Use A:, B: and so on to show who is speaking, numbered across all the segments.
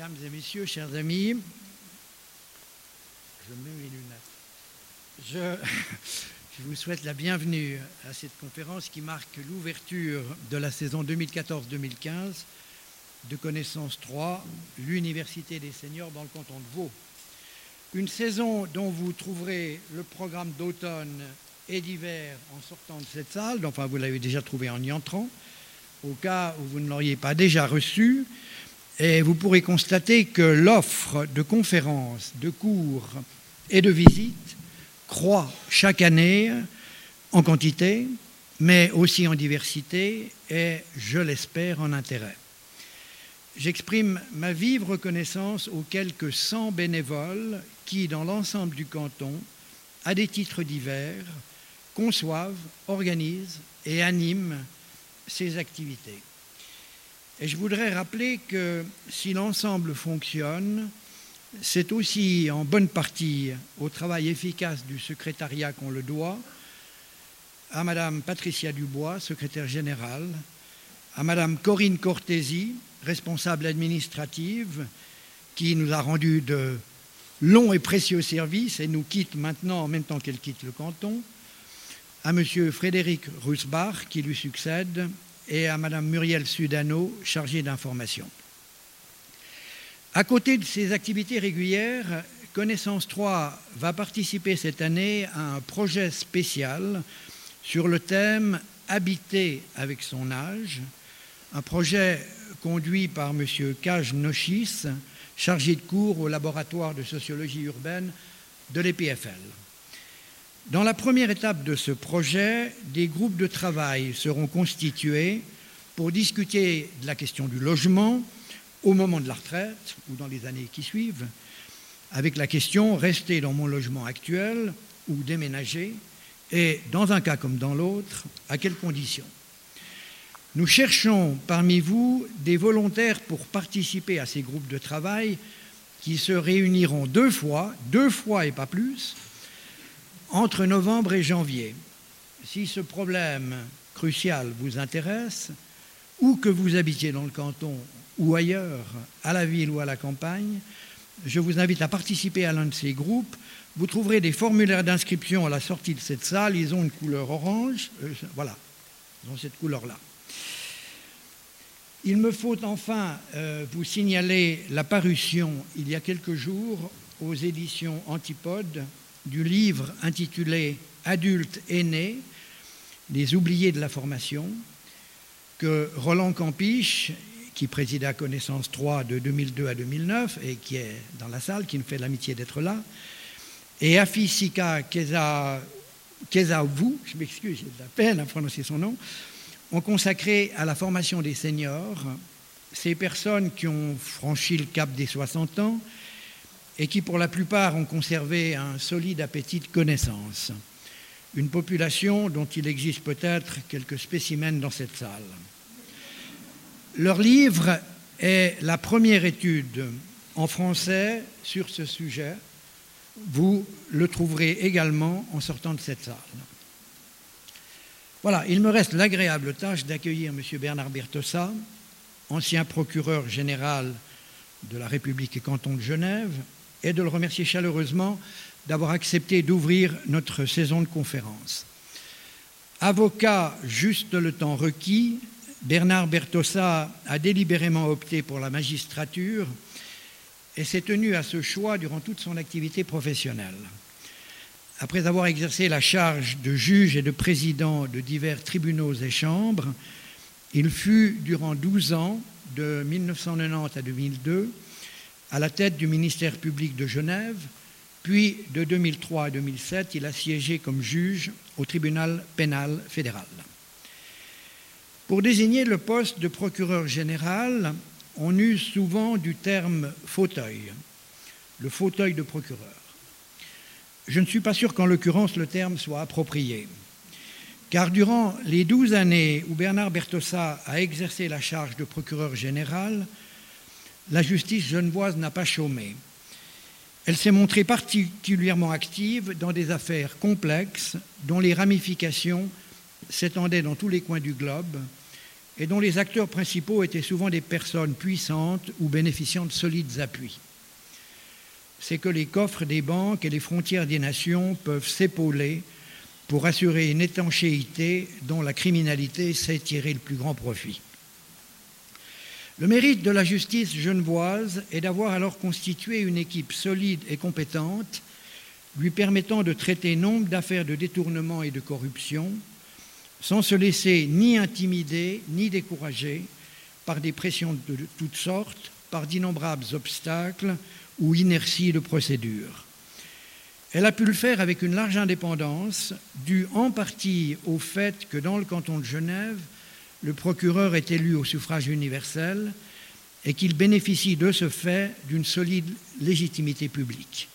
A: Mesdames et messieurs, chers amis, je vous souhaite la bienvenue à cette conférence qui marque l'ouverture de la saison 2014-2015 de Connaissance 3, l'Université des seniors dans le canton de Vaud. Une saison dont vous trouverez le programme d'automne et d'hiver en sortant de cette salle, enfin vous l'avez déjà trouvé en y entrant, au cas où vous ne l'auriez pas déjà reçu. Et vous pourrez constater que l'offre de conférences, de cours et de visites croît chaque année en quantité, mais aussi en diversité et, je l'espère, en intérêt. J'exprime ma vive reconnaissance aux quelques 100 bénévoles qui, dans l'ensemble du canton, à des titres divers, conçoivent, organisent et animent ces activités. Et je voudrais rappeler que si l'ensemble fonctionne, c'est aussi en bonne partie au travail efficace du secrétariat qu'on le doit, à Madame Patricia Dubois, secrétaire générale, à Madame Corinne Cortési, responsable administrative, qui nous a rendu de longs et précieux services et nous quitte maintenant en même temps qu'elle quitte le canton, à M. Frédéric Rusbach, qui lui succède, et à Mme Muriel Sudano, chargée d'information. À côté de ces activités régulières, Connaissance 3 va participer cette année à un projet spécial sur le thème Habiter avec son âge, un projet conduit par M. Kaj Nochis, chargé de cours au laboratoire de sociologie urbaine de l'EPFL. Dans la première étape de ce projet, des groupes de travail seront constitués pour discuter de la question du logement au moment de la retraite ou dans les années qui suivent, avec la question rester dans mon logement actuel ou déménager, et dans un cas comme dans l'autre, à quelles conditions? Nous cherchons parmi vous des volontaires pour participer à ces groupes de travail qui se réuniront deux fois, deux fois et pas plus, entre novembre et janvier. Si ce problème crucial vous intéresse, ou que vous habitiez dans le canton ou ailleurs, à la ville ou à la campagne, je vous invite à participer à l'un de ces groupes. Vous trouverez des formulaires d'inscription à la sortie de cette salle. Ils ont une couleur orange. Euh, voilà, ils ont cette couleur-là. Il me faut enfin euh, vous signaler la parution il y a quelques jours aux éditions Antipodes du livre intitulé Adultes aînés, les oubliés de la formation, que Roland Campiche, qui présida Connaissance 3 de 2002 à 2009 et qui est dans la salle, qui nous fait l'amitié d'être là, et Afisika Keza, je m'excuse, j'ai de la peine à prononcer son nom, ont consacré à la formation des seniors, ces personnes qui ont franchi le cap des 60 ans et qui pour la plupart ont conservé un solide appétit de connaissance. Une population dont il existe peut-être quelques spécimens dans cette salle. Leur livre est la première étude en français sur ce sujet. Vous le trouverez également en sortant de cette salle. Voilà, il me reste l'agréable tâche d'accueillir M. Bernard Bertossa, ancien procureur général de la République et canton de Genève, et de le remercier chaleureusement d'avoir accepté d'ouvrir notre saison de conférences. Avocat juste le temps requis, Bernard Bertossa a délibérément opté pour la magistrature et s'est tenu à ce choix durant toute son activité professionnelle. Après avoir exercé la charge de juge et de président de divers tribunaux et chambres, il fut durant 12 ans, de 1990 à 2002, à la tête du ministère public de Genève, puis de 2003 à 2007, il a siégé comme juge au tribunal pénal fédéral. Pour désigner le poste de procureur général, on use souvent du terme fauteuil, le fauteuil de procureur. Je ne suis pas sûr qu'en l'occurrence le terme soit approprié, car durant les douze années où Bernard Bertossa a exercé la charge de procureur général, la justice genevoise n'a pas chômé. Elle s'est montrée particulièrement active dans des affaires complexes dont les ramifications s'étendaient dans tous les coins du globe et dont les acteurs principaux étaient souvent des personnes puissantes ou bénéficiant de solides appuis. C'est que les coffres des banques et les frontières des nations peuvent s'épauler pour assurer une étanchéité dont la criminalité sait tirer le plus grand profit. Le mérite de la justice genevoise est d'avoir alors constitué une équipe solide et compétente, lui permettant de traiter nombre d'affaires de détournement et de corruption, sans se laisser ni intimider ni décourager par des pressions de toutes sortes, par d'innombrables obstacles ou inerties de procédure. Elle a pu le faire avec une large indépendance, due en partie au fait que dans le canton de Genève, le procureur est élu au suffrage universel et qu'il bénéficie de ce fait d'une solide légitimité publique.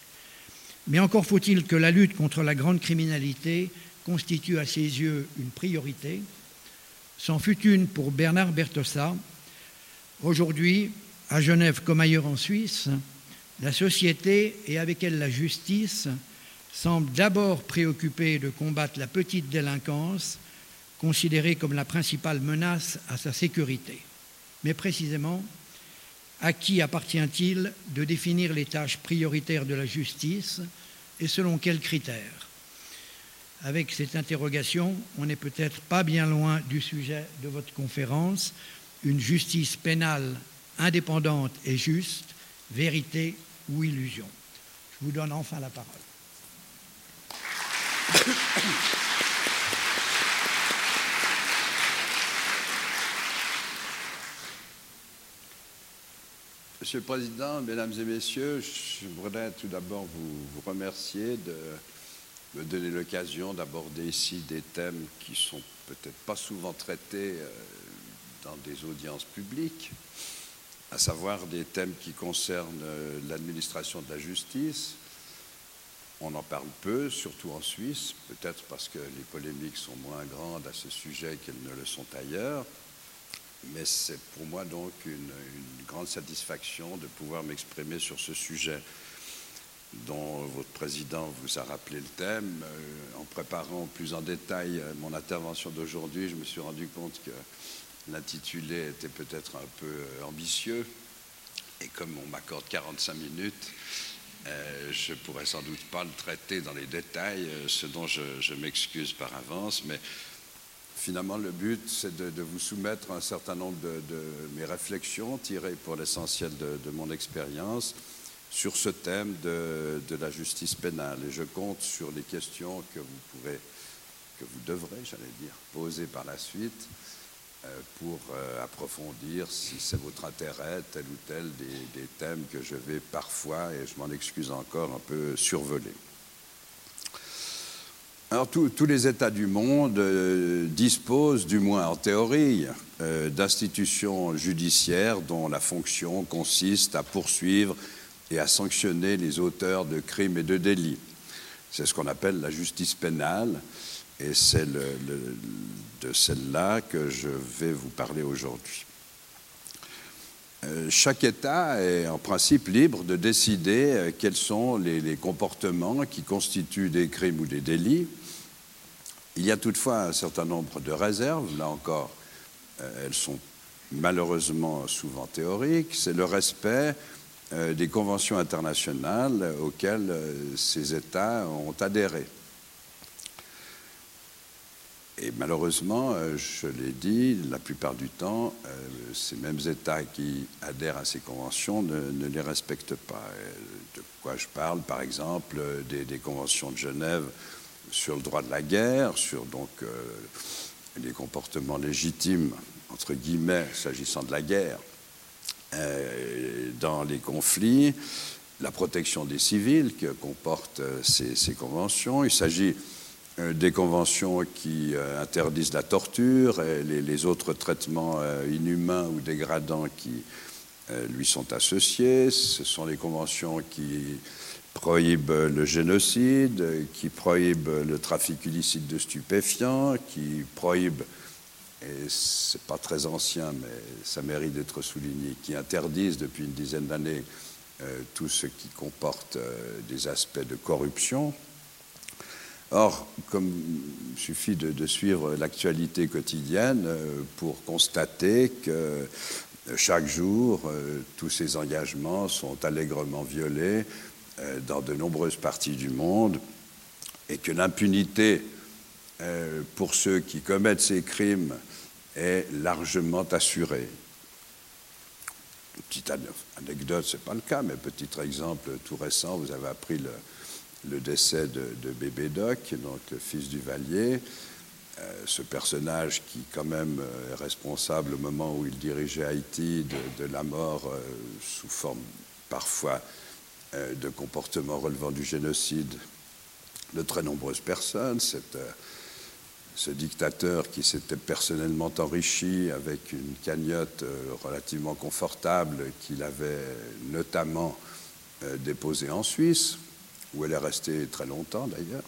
A: Mais encore faut-il que la lutte contre la grande criminalité constitue à ses yeux une priorité. C'en fut une pour Bernard Bertossa. Aujourd'hui, à Genève comme ailleurs en Suisse, la société et avec elle la justice semblent d'abord préoccupées de combattre la petite délinquance considérée comme la principale menace à sa sécurité. Mais précisément, à qui appartient-il de définir les tâches prioritaires de la justice et selon quels critères? Avec cette interrogation, on n'est peut-être pas bien loin du sujet de votre conférence, une justice pénale indépendante et juste, vérité ou illusion. Je vous donne enfin la parole.
B: Monsieur le Président, Mesdames et Messieurs, je voudrais tout d'abord vous, remercier de me donner l'occasion d'aborder ici des thèmes qui sont peut-être pas souvent traités euh, dans des audiences publiques, à savoir des thèmes qui concernent euh, l'administration de la justice. On en parle peu, surtout en Suisse, peut-être parce que les polémiques sont moins grandes à ce sujet qu'elles ne le sont ailleurs mais c'est pour moi donc une, grande satisfaction de pouvoir m'exprimer sur ce sujet dont votre président vous a rappelé le thème. Euh, en préparant plus en détail euh, mon intervention d'aujourd'hui, je me suis rendu compte que l'intitulé était peut-être un peu euh, ambitieux. Et comme on m'accorde 45 minutes, je ne pourrais sans doute pas le traiter dans les détails, ce dont je, je m'excuse par avance, mais finalement, le but, c'est de, vous soumettre un certain nombre de, mes réflexions tirées pour l'essentiel de, mon expérience sur ce thème de, la justice pénale. Et je compte sur les questions que vous pouvez, que vous devrez, j'allais dire, poser par la suite euh, pour euh, approfondir, si c'est votre intérêt, tel ou tel des thèmes que je vais parfois, et je m'en excuse encore, un peu survoler. Tous les États du monde euh, disposent, du moins en théorie, euh, d'institutions judiciaires dont la fonction consiste à poursuivre et à sanctionner les auteurs de crimes et de délits. C'est ce qu'on appelle la justice pénale et c'est de celle-là que je vais vous parler aujourd'hui. Euh, chaque État est en principe libre de décider euh, quels sont les, comportements qui constituent des crimes ou des délits. Il y a toutefois un certain nombre de réserves, là encore, euh, elles sont malheureusement souvent théoriques, c'est le respect des conventions internationales auxquelles ces États ont adhéré. Et malheureusement, euh, je l'ai dit, la plupart du temps, euh, ces mêmes États qui adhèrent à ces conventions ne, les respectent pas. De quoi je parle, par exemple, des, conventions de Genève sur le droit de la guerre, sur donc euh, les comportements légitimes, entre guillemets, s'agissant de la guerre, dans les conflits, la protection des civils que comportent ces, ces conventions. Il s'agit euh, des conventions qui euh, interdisent la torture et les, autres traitements euh, inhumains ou dégradants qui lui sont associés. Ce sont les conventions qui prohibent le génocide, qui prohibent le trafic illicite de stupéfiants, qui prohibent, et c'est pas très ancien, mais ça mérite d'être souligné, qui interdisent depuis une dizaine d'années tout ce qui comporte des aspects de corruption Or, comme il suffit de, suivre l'actualité quotidienne euh, pour constater que euh, chaque jour, euh, tous ces engagements sont allègrement violés dans de nombreuses parties du monde et que l'impunité pour ceux qui commettent ces crimes est largement assurée. Petite anecdote, ce n'est pas le cas, mais petit exemple tout récent, vous avez appris le, le décès de, Bébé Doc, donc fils du Valier, euh, ce personnage qui quand même euh, est responsable au moment où il dirigeait Haïti de, la mort euh, sous forme parfois de comportements relevant du génocide de très nombreuses personnes. ce dictateur qui s'était personnellement enrichi avec une cagnotte relativement confortable qu'il avait notamment déposée en Suisse où elle est restée très longtemps d'ailleurs.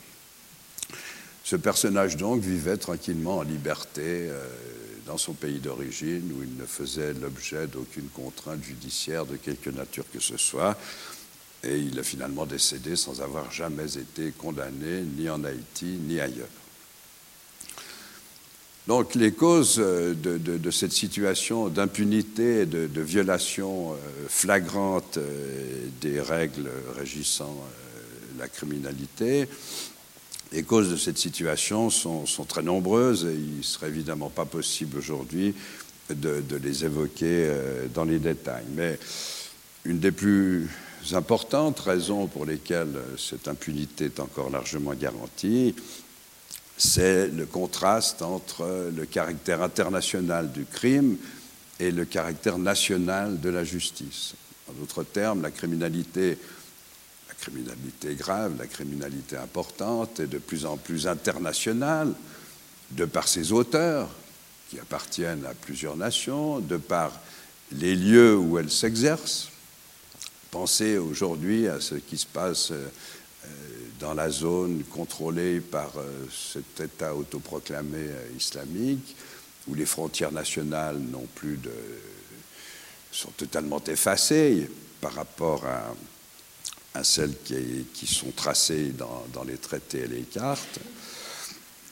B: Ce personnage donc vivait tranquillement en liberté euh, dans son pays d'origine où il ne faisait l'objet d'aucune contrainte judiciaire de quelque nature que ce soit. Et il est finalement décédé sans avoir jamais été condamné ni en Haïti ni ailleurs. Donc les causes euh, de, cette situation d'impunité et de, violation euh, flagrante des règles régissant la criminalité. Les causes de cette situation sont, très nombreuses et il ne serait évidemment pas possible aujourd'hui de, les évoquer euh, dans les détails. Mais une des plus importantes raisons pour lesquelles cette impunité est encore largement garantie, c'est le contraste entre le caractère international du crime et le caractère national de la justice. En d'autres termes, la criminalité criminalité grave, la criminalité importante et de plus en plus internationale, de par ses auteurs, qui appartiennent à plusieurs nations, de par les lieux où elle s'exerce. Pensez aujourd'hui à ce qui se passe euh, dans la zone contrôlée par euh, cet État autoproclamé euh, islamique, où les frontières nationales n'ont plus de, sont totalement effacées par rapport à, à celles qui, sont tracées dans, les traités et les cartes.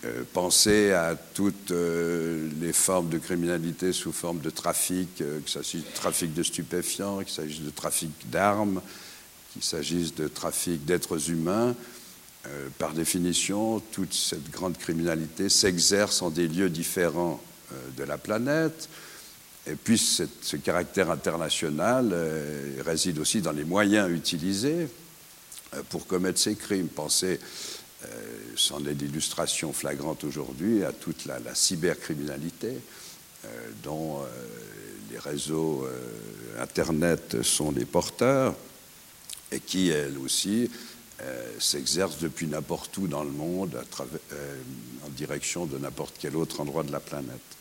B: Euh, pensez à toutes euh, les formes de criminalité sous forme de trafic, euh, qu'il s'agisse de trafic de stupéfiants, qu'il s'agisse de trafic d'armes, qu'il s'agisse de trafic d'êtres humains. par définition, toute cette grande criminalité s'exerce en des lieux différents de la planète. Et puis ce caractère international euh, réside aussi dans les moyens utilisés euh, pour commettre ces crimes. Pensez, euh, c'en est d'illustration flagrante aujourd'hui, à toute la, cybercriminalité dont les réseaux Internet sont les porteurs et qui, elle aussi, s'exerce depuis n'importe où dans le monde en direction de n'importe quel autre endroit de la planète.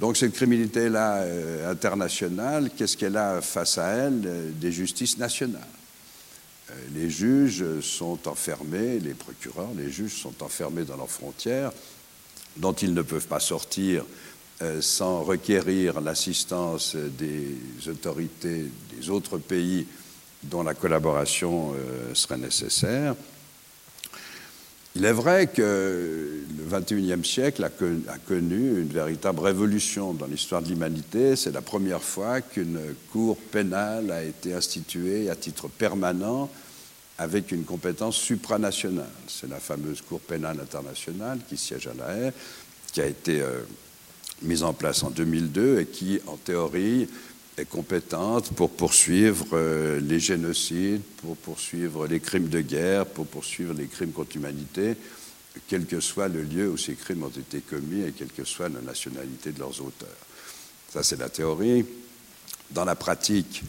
B: Donc cette criminalité-là euh, internationale, qu'est-ce qu'elle a face à elle euh, Des justices nationales? Euh, les juges sont enfermés, les procureurs, les juges sont enfermés dans leurs frontières, dont ils ne peuvent pas sortir sans requérir l'assistance des autorités des autres pays dont la collaboration serait nécessaire. Il est vrai que le XXIe siècle a connu une véritable révolution dans l'histoire de l'humanité. C'est la première fois qu'une cour pénale a été instituée à titre permanent avec une compétence supranationale. C'est la fameuse Cour pénale internationale qui siège à La Haye, qui a été euh, mise en place en 2002 et qui, en théorie, est compétente pour poursuivre euh, les génocides, pour poursuivre les crimes de guerre, pour poursuivre les crimes contre l'humanité, quel que soit le lieu où ces crimes ont été commis et quelle que soit la nationalité de leurs auteurs. Ça, c'est la théorie. Dans la pratique,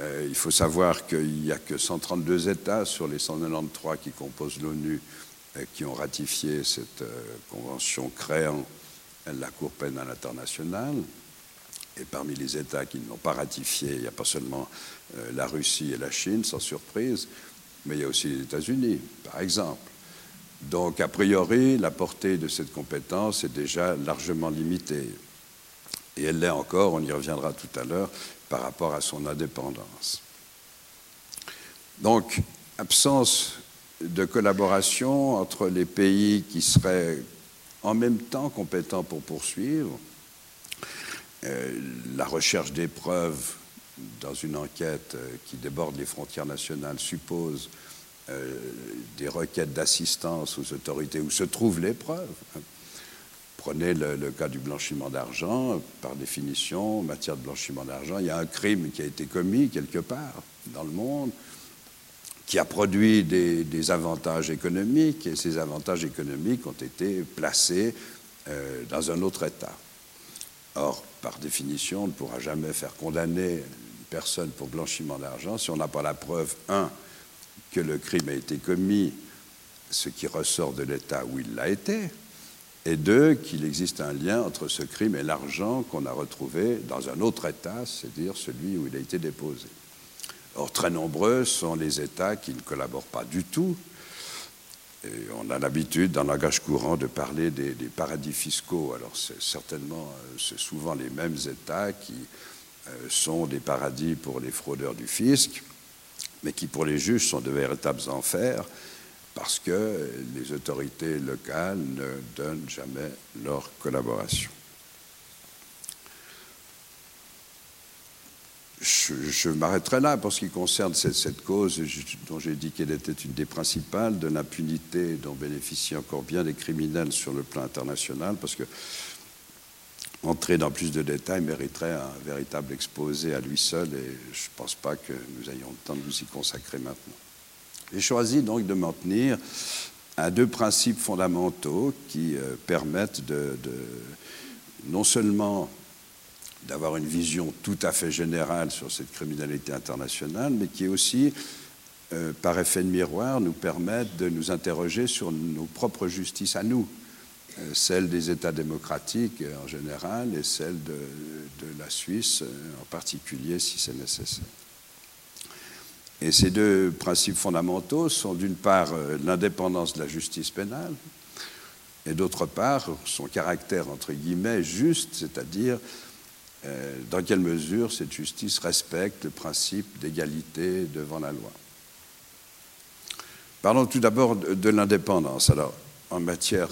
B: euh, il faut savoir qu'il n'y a que 132 États sur les 193 qui composent l'ONU euh, qui ont ratifié cette convention créant la Cour pénale internationale. Et parmi les États qui ne l'ont pas ratifié, il n'y a pas seulement euh, la Russie et la Chine, sans surprise, mais il y a aussi les États-Unis, par exemple. Donc, a priori, la portée de cette compétence est déjà largement limitée. Et elle l'est encore, on y reviendra tout à l'heure, par rapport à son indépendance. Donc, absence de collaboration entre les pays qui seraient en même temps compétents pour poursuivre la recherche des preuves dans une enquête euh, qui déborde les frontières nationales suppose euh, des requêtes d'assistance aux autorités où se trouvent les preuves. Prenez le, cas du blanchiment d'argent. Par définition, en matière de blanchiment d'argent, il y a un crime qui a été commis quelque part dans le monde qui a produit des, avantages économiques, et ces avantages économiques ont été placés euh, dans un autre État. Or, par définition, on ne pourra jamais faire condamner une personne pour blanchiment d'argent si on n'a pas la preuve, un, que le crime a été commis, ce qui ressort de l'État où il l'a été, et deux, qu'il existe un lien entre ce crime et l'argent qu'on a retrouvé dans un autre État, c'est-à-dire celui où il a été déposé. Or, très nombreux sont les États qui ne collaborent pas du tout. Et on a l'habitude, dans le langage courant, de parler des, paradis fiscaux. Alors, c'est certainement, euh, c'est souvent les mêmes États qui euh, sont des paradis pour les fraudeurs du fisc, mais qui, pour les juges, sont de véritables enfers parce que les autorités locales ne donnent jamais leur collaboration. Je, m'arrêterai là pour ce qui concerne cette, cause dont j'ai dit qu'elle était une des principales, de l'impunité dont bénéficient encore bien les criminels sur le plan international, parce que entrer dans plus de détails mériterait un véritable exposé à lui seul, et je ne pense pas que nous ayons le temps de nous y consacrer maintenant. J'ai choisi donc de m'en tenir à deux principes fondamentaux qui euh, permettent de non seulement d'avoir une vision tout à fait générale sur cette criminalité internationale, mais qui aussi, euh, par effet de miroir, nous permettent de nous interroger sur nos propres justices à nous, euh, celle des États démocratiques euh, en général et celle de, la Suisse en particulier si c'est nécessaire. Et ces deux principes fondamentaux sont d'une part l'indépendance de la justice pénale et d'autre part son caractère entre guillemets juste, c'est-à-dire euh, dans quelle mesure cette justice respecte le principe d'égalité devant la loi? Parlons tout d'abord de, l'indépendance. Alors, en matière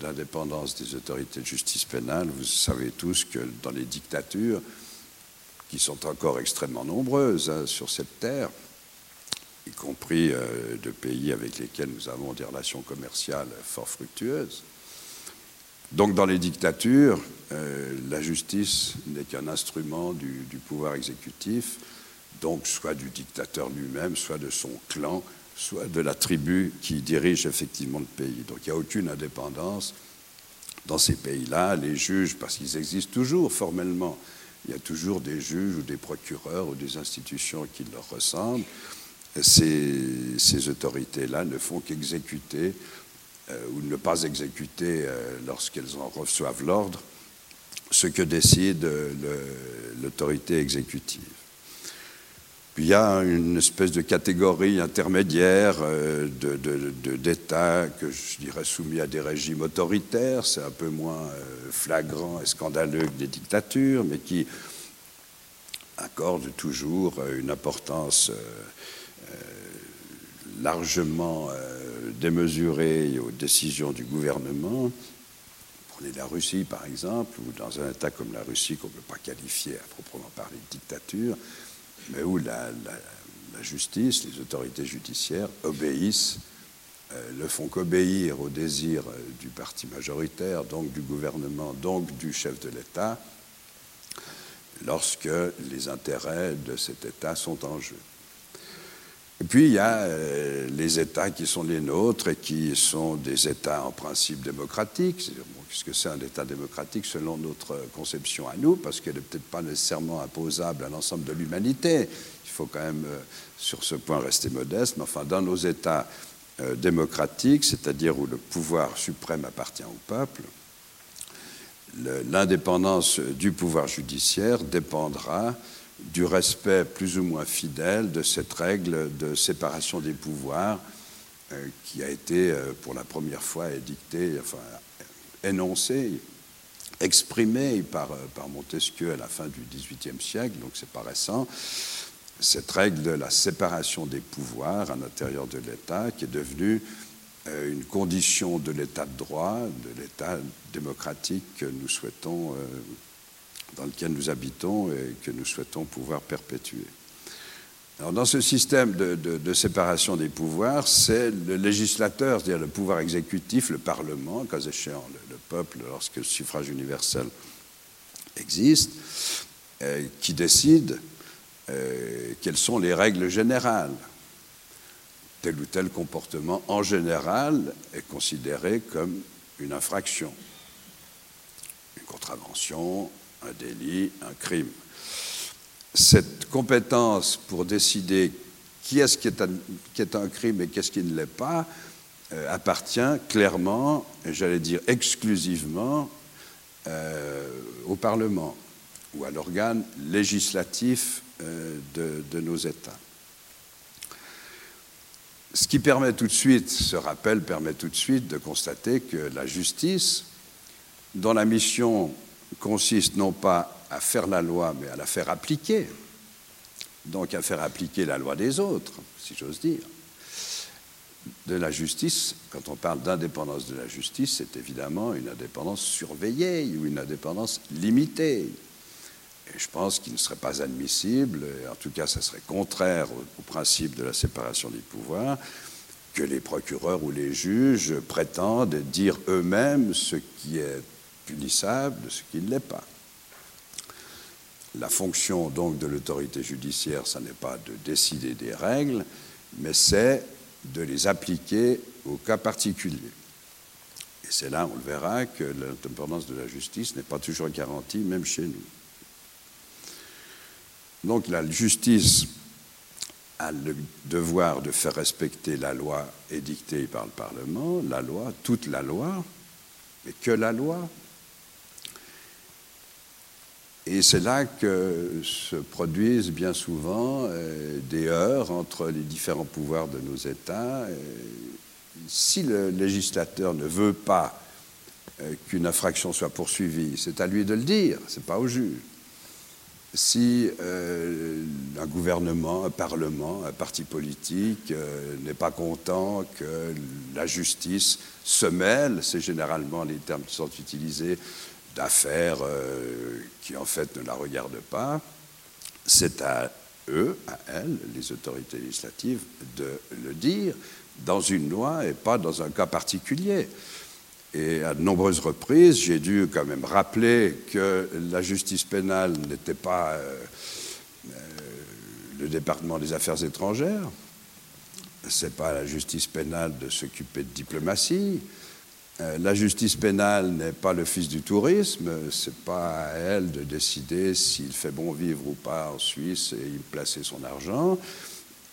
B: d'indépendance des autorités de justice pénale, vous savez tous que dans les dictatures, qui sont encore extrêmement nombreuses hein, sur cette terre, y compris euh, de pays avec lesquels nous avons des relations commerciales fort fructueuses, donc dans les dictatures, euh, la justice n'est qu'un instrument du, pouvoir exécutif, donc soit du dictateur lui-même, soit de son clan, soit de la tribu qui dirige effectivement le pays. Donc il n'y a aucune indépendance dans ces pays-là. Les juges, parce qu'ils existent toujours formellement, il y a toujours des juges ou des procureurs ou des institutions qui leur ressemblent. ces autorités-là ne font qu'exécuter euh, ou ne pas exécuter euh, lorsqu'elles en reçoivent l'ordre ce que décide l'autorité exécutive. Puis il y a une espèce de catégorie intermédiaire euh, d'États que je dirais soumis à des régimes autoritaires, c'est un peu moins flagrant et scandaleux que des dictatures, mais qui accordent toujours une importance largement démesurée aux décisions du gouvernement. Prenez la Russie, par exemple, ou dans un État comme la Russie, qu'on ne peut pas qualifier à proprement parler de dictature, mais où la, justice, les autorités judiciaires obéissent, euh, ne font qu'obéir au désir euh, du parti majoritaire, donc du gouvernement, donc du chef de l'État, lorsque les intérêts de cet État sont en jeu. Et puis il y a euh, les États qui sont les nôtres et qui sont des États en principe démocratiques. Qu'est-ce que c'est un État démocratique selon notre conception à nous Parce qu'elle n'est peut-être pas nécessairement imposable à l'ensemble de l'humanité. Il faut quand même, euh, sur ce point, rester modeste. Mais enfin, dans nos États euh, démocratiques, c'est-à-dire où le pouvoir suprême appartient au peuple, l'indépendance du pouvoir judiciaire dépendra du respect plus ou moins fidèle de cette règle de séparation des pouvoirs euh, qui a été euh, pour la première fois édictée, enfin énoncée, exprimée par, euh, Montesquieu à la fin du XVIIIe siècle, donc c'est pas récent, cette règle de la séparation des pouvoirs à l'intérieur de l'État qui est devenue une condition de l'État de droit, de l'État démocratique que nous souhaitons, dans lequel nous habitons et que nous souhaitons pouvoir perpétuer. Alors, dans ce système de, séparation des pouvoirs, c'est le législateur, c'est-à-dire le pouvoir exécutif, le Parlement, cas échéant le, peuple, lorsque le suffrage universel existe, euh, qui décide quelles sont les règles générales tel ou tel comportement, en général, est considéré comme une infraction, une contravention, un délit, un crime. Cette compétence pour décider qui est-ce qui, est un crime et qu'est-ce qui ne l'est pas euh, appartient clairement, j'allais dire exclusivement, euh, au Parlement ou à l'organe législatif euh, de nos États. Ce qui permet tout de suite, ce rappel permet tout de suite de constater que la justice, dont la mission consiste non pas à faire la loi, mais à la faire appliquer, donc à faire appliquer la loi des autres, si j'ose dire, de la justice, quand on parle d'indépendance de la justice, c'est évidemment une indépendance surveillée ou une indépendance limitée. Et je pense qu'il ne serait pas admissible, en tout cas ça serait contraire au, principe de la séparation des pouvoirs, que les procureurs ou les juges prétendent dire eux-mêmes ce qui est punissable de ce qui ne l'est pas. La fonction donc de l'autorité judiciaire, ce n'est pas de décider des règles, mais c'est de les appliquer au cas particulier. Et c'est là, on le verra, que l'indépendance de la justice n'est pas toujours garantie, même chez nous. Donc la justice a le devoir de faire respecter la loi édictée par le Parlement, la loi, toute la loi, mais que la loi. Et c'est là que se produisent bien souvent euh, des heurts entre les différents pouvoirs de nos États. si le législateur ne veut pas euh, qu'une infraction soit poursuivie, c'est à lui de le dire, ce n'est pas au juge si euh, un gouvernement, un parlement, un parti politique euh, n'est pas content que la justice se mêle, c'est généralement les termes qui sont utilisés, d'affaires euh, qui en fait ne la regardent pas, c'est à eux, à elles, les autorités législatives, de le dire dans une loi et pas dans un cas particulier. Et à de nombreuses reprises, j'ai dû quand même rappeler que la justice pénale n'était pas euh, euh, le département des affaires étrangères, c'est pas la justice pénale de s'occuper de diplomatie. Euh, la justice pénale n'est pas le fils du tourisme, c'est pas à elle de décider s'il fait bon vivre ou pas en Suisse et y placer son argent.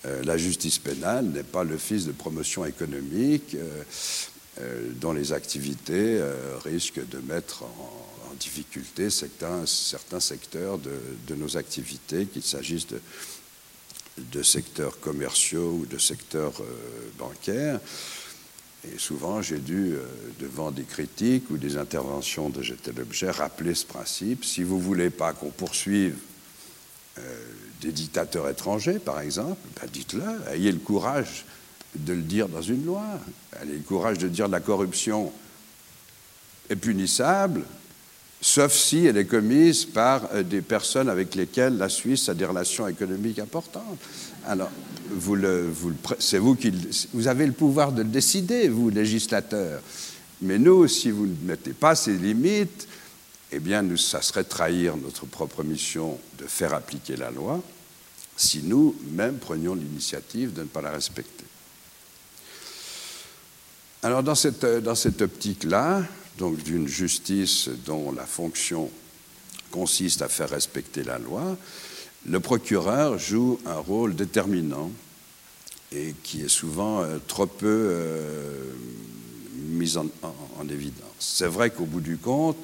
B: la justice pénale n'est pas le fils de promotion économique. Euh, dont les activités euh, risquent de mettre en, difficulté certains, secteurs de, nos activités, qu'il s'agisse de, secteurs commerciaux ou de secteurs euh, bancaires. Et souvent, j'ai dû, devant des critiques ou des interventions de J'étais l'objet, rappeler ce principe. Si vous ne voulez pas qu'on poursuive des dictateurs étrangers, par exemple, ben dites-le, ayez le courage de le dire dans une loi. Elle a le courage de dire la corruption est punissable, sauf si elle est commise par euh, des personnes avec lesquelles la Suisse a des relations économiques importantes. Alors, vous c'est vous qui vous avez le pouvoir de le décider, vous, législateurs. Mais nous, si vous ne mettez pas ces limites, eh bien, ça serait trahir notre propre mission de faire appliquer la loi si nous, même, prenions l'initiative de ne pas la respecter. Alors dans cette, dans cette optique-là, donc d'une justice dont la fonction consiste à faire respecter la loi, le procureur joue un rôle déterminant et qui est souvent euh, trop peu euh, mis en, évidence. C'est vrai qu'au bout du compte,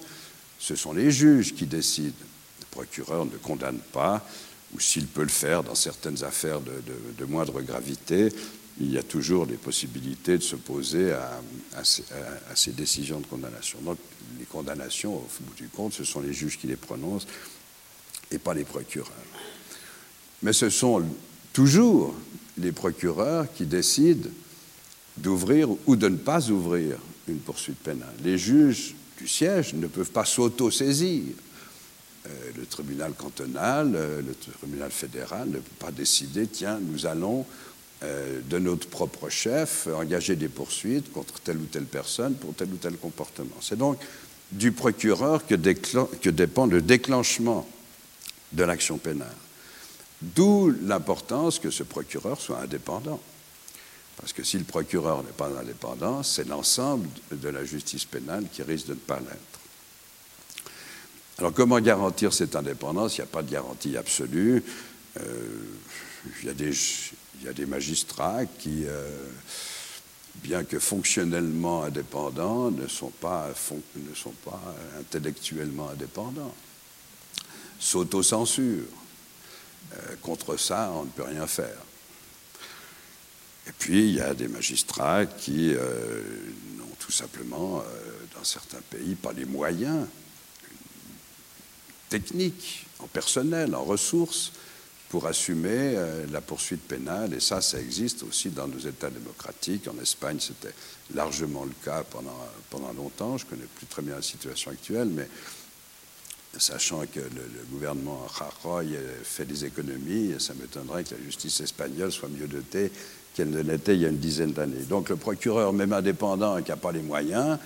B: ce sont les juges qui décident. Le procureur ne condamne pas, ou s'il peut le faire dans certaines affaires de, de moindre gravité, il y a toujours des possibilités de s'opposer à, à, ces décisions de condamnation. Donc les condamnations, au bout du compte, ce sont les juges qui les prononcent et pas les procureurs. Mais ce sont toujours les procureurs qui décident d'ouvrir ou de ne pas ouvrir une poursuite pénale. Les juges du siège ne peuvent pas s'auto-saisir. Euh, le tribunal cantonal, euh, le tribunal fédéral ne peut pas décider, tiens, nous allons de notre propre chef engager des poursuites contre telle ou telle personne pour tel ou tel comportement. C'est donc du procureur que, que dépend le déclenchement de l'action pénale. D'où l'importance que ce procureur soit indépendant. Parce que si le procureur n'est pas indépendant, c'est l'ensemble de la justice pénale qui risque de ne pas l'être. Alors comment garantir cette indépendance? Il n'y a pas de garantie absolue. Euh, il, y a des, il, y a des, magistrats qui, euh, bien que fonctionnellement indépendants, ne sont pas, ne sont pas intellectuellement indépendants. S'autocensurent. Euh, contre ça, on ne peut rien faire. Et puis, il y a des magistrats qui euh, n'ont tout simplement, dans certains pays, pas les moyens techniques, en personnel, en ressources, pour assumer la poursuite pénale. Et ça, ça existe aussi dans nos États démocratiques. En Espagne, c'était largement le cas pendant, pendant longtemps. Je ne connais plus très bien la situation actuelle, mais sachant que le, gouvernement Rajoy fait des économies, ça m'étonnerait que la justice espagnole soit mieux dotée qu'elle ne l'était il y a une dizaine d'années. Donc le procureur, même indépendant, qui n'a pas les moyens,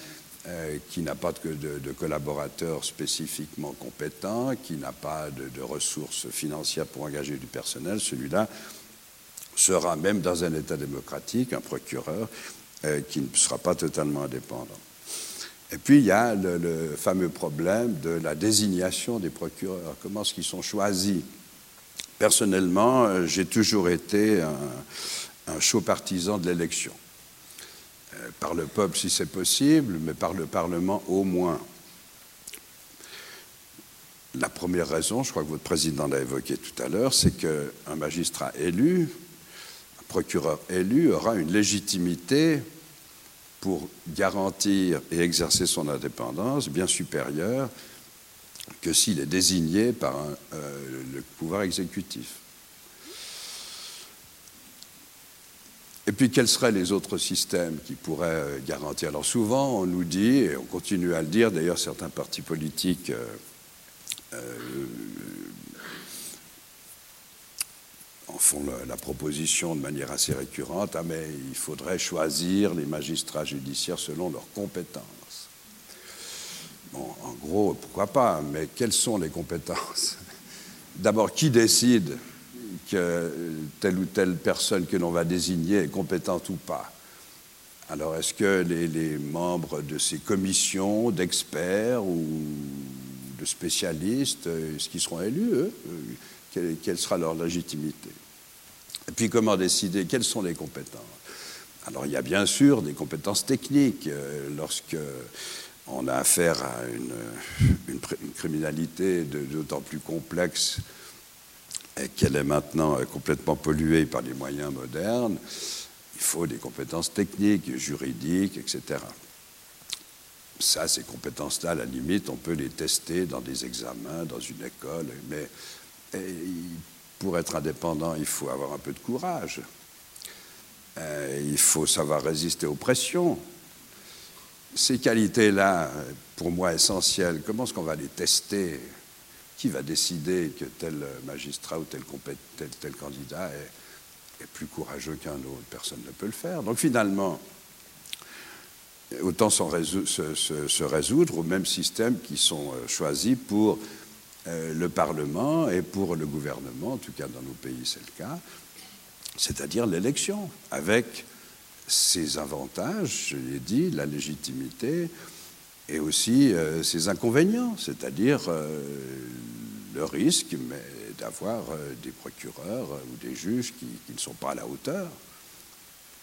B: euh, qui n'a pas de, collaborateurs spécifiquement compétents, qui n'a pas de, ressources financières pour engager du personnel, celui-là sera, même dans un État démocratique, un procureur euh, qui ne sera pas totalement indépendant. Et puis il y a le, fameux problème de la désignation des procureurs. Comment est-ce qu'ils sont choisis? Personnellement, euh, j'ai toujours été un, chaud partisan de l'élection. Euh, par le peuple si c'est possible, mais par le Parlement au moins. La première raison, je crois que votre président l'a évoqué tout à l'heure, c'est qu'un magistrat élu, un procureur élu, aura une légitimité pour garantir et exercer son indépendance bien supérieure que s'il est désigné par euh, le pouvoir exécutif. Et puis, quels seraient les autres systèmes qui pourraient euh, garantir? Alors, souvent, on nous dit, et on continue à le dire, d'ailleurs, certains partis politiques euh, en font la, proposition de manière assez récurrente, ah mais il faudrait choisir les magistrats judiciaires selon leurs compétences. Bon, en gros, pourquoi pas, mais quelles sont les compétences? D'abord, qui décide? Que telle ou telle personne que l'on va désigner est compétente ou pas. Alors, est-ce que les, membres de ces commissions d'experts ou de spécialistes, est-ce qu'ils seront élus, eux quelle, sera leur légitimité? Et puis comment décider? Quelles sont les compétences? Alors il y a bien sûr des compétences techniques euh, lorsque on a affaire à une, criminalité d'autant plus complexe qu'elle est maintenant complètement polluée par les moyens modernes, il faut des compétences techniques, juridiques, etc. Ça, ces compétences-là, à la limite, on peut les tester dans des examens, dans une école, mais pour être indépendant, il faut avoir un peu de courage. Euh, il faut savoir résister aux pressions. Ces qualités-là, pour moi, essentielles, comment est-ce qu'on va les tester? Qui va décider que tel magistrat ou tel, tel, candidat est, plus courageux qu'un autre. Personne ne peut le faire. Donc finalement, autant se, résoudre aux mêmes systèmes qui sont euh, choisis pour euh, le Parlement et pour le gouvernement, en tout cas dans nos pays c'est le cas, c'est-à-dire l'élection, avec ses avantages, je l'ai dit, la légitimité, et aussi euh, ses inconvénients, c'est-à-dire euh, le risque d'avoir des procureurs ou des juges qui, ne sont pas à la hauteur.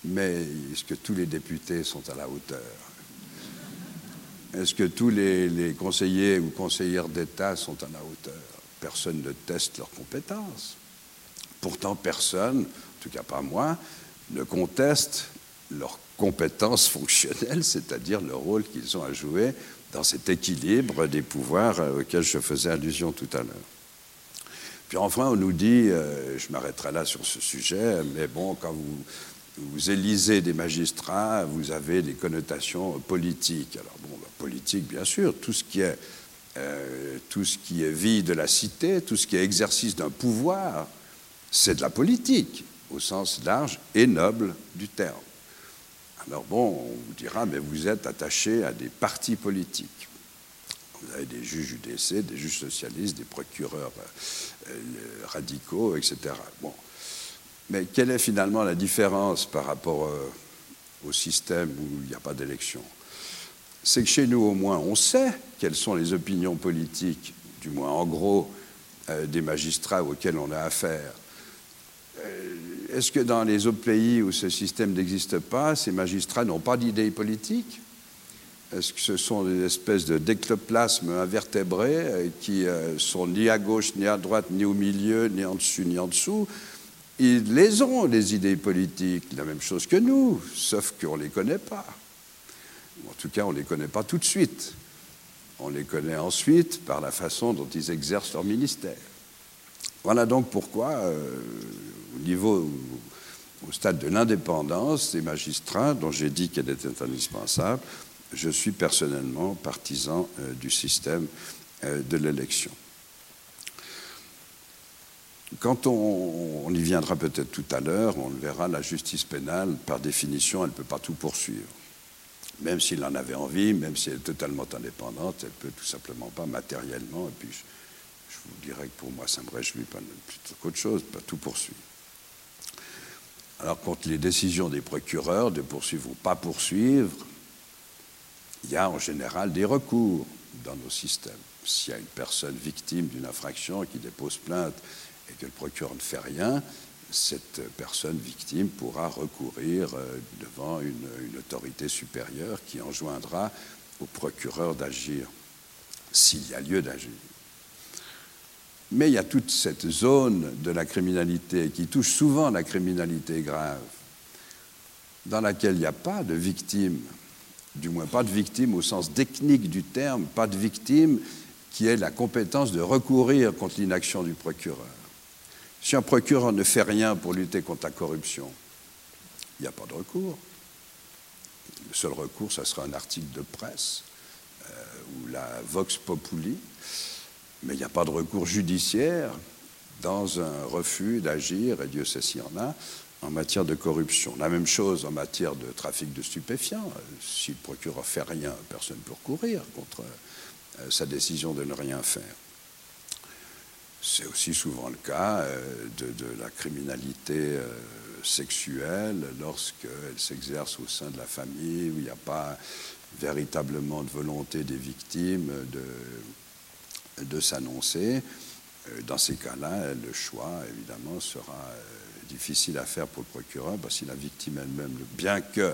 B: Mais est-ce que tous les députés sont à la hauteur? Est-ce que tous les, conseillers ou conseillères d'État sont à la hauteur? Personne ne teste leurs compétences. Pourtant, personne, en tout cas pas moi, ne conteste leurs compétences fonctionnelles, c'est-à-dire le rôle qu'ils ont à jouer dans cet équilibre des pouvoirs auquel je faisais allusion tout à l'heure. Puis enfin, on nous dit, euh, je m'arrêterai là sur ce sujet, mais bon, quand vous, vous élisez des magistrats, vous avez des connotations politiques. Alors bon, bah, politique, bien sûr, tout ce qui est euh, tout ce qui est vie de la cité, tout ce qui est exercice d'un pouvoir, c'est de la politique, au sens large et noble du terme. Alors bon, on vous dira, mais vous êtes attaché à des partis politiques. Vous avez des juges UDC, des juges socialistes, des procureurs euh, radicaux, etc. Bon. Mais quelle est finalement la différence par rapport euh, au système où il n'y a pas d'élection? C'est que chez nous, au moins, on sait quelles sont les opinions politiques, du moins en gros, euh, des magistrats auxquels on a affaire. Est-ce que dans les autres pays où ce système n'existe pas, ces magistrats n'ont pas d'idées politiques est-ce que ce sont des espèces de décloplasmes invertébrés euh, qui euh, sont ni à gauche, ni à droite, ni au milieu, ni en dessus, ni en dessous Ils les ont, les idées politiques, la même chose que nous, sauf qu'on ne les connaît pas. En tout cas, on ne les connaît pas tout de suite. On les connaît ensuite par la façon dont ils exercent leur ministère. Voilà donc pourquoi, euh, niveau, au stade de l'indépendance des magistrats, dont j'ai dit qu'elle était indispensable, je suis personnellement partisan euh, du système euh, de l'élection. Quand on, y viendra peut-être tout à l'heure, on le verra, la justice pénale, par définition, elle ne peut pas tout poursuivre. Même s'il en avait envie, même si elle est totalement indépendante, elle ne peut tout simplement pas matériellement, et puis je, vous dirais que pour moi, ça me réjouit pas plutôt qu'autre chose, pas tout poursuivre. Alors, contre les décisions des procureurs de poursuivre ou pas poursuivre, il y a en général des recours dans nos systèmes. S'il y a une personne victime d'une infraction qui dépose plainte et que le procureur ne fait rien, cette personne victime pourra recourir euh, devant une, autorité supérieure qui enjoindra au procureur d'agir, s'il y a lieu d'agir. Mais il y a toute cette zone de la criminalité qui touche souvent la criminalité grave, dans laquelle il n'y a pas de victime du moins pas de victime au sens technique du terme, pas de victime qui ait la compétence de recourir contre l'inaction du procureur. Si un procureur ne fait rien pour lutter contre la corruption, il n'y a pas de recours. Le seul recours, ce sera un article de presse euh, ou la Vox Populi, mais il n'y a pas de recours judiciaire dans un refus d'agir, et Dieu sait s'il y en a, en matière de corruption. La même chose en matière de trafic de stupéfiants. Si le procureur fait rien, personne ne peut recourir contre euh, sa décision de ne rien faire. C'est aussi souvent le cas euh, de, la criminalité euh, sexuelle lorsqu'elle s'exerce au sein de la famille, où il n'y a pas véritablement de volonté des victimes de, de s'annoncer. Dans ces cas-là, le choix, évidemment, sera difficile à faire pour le procureur, parce si la victime elle-même, bien que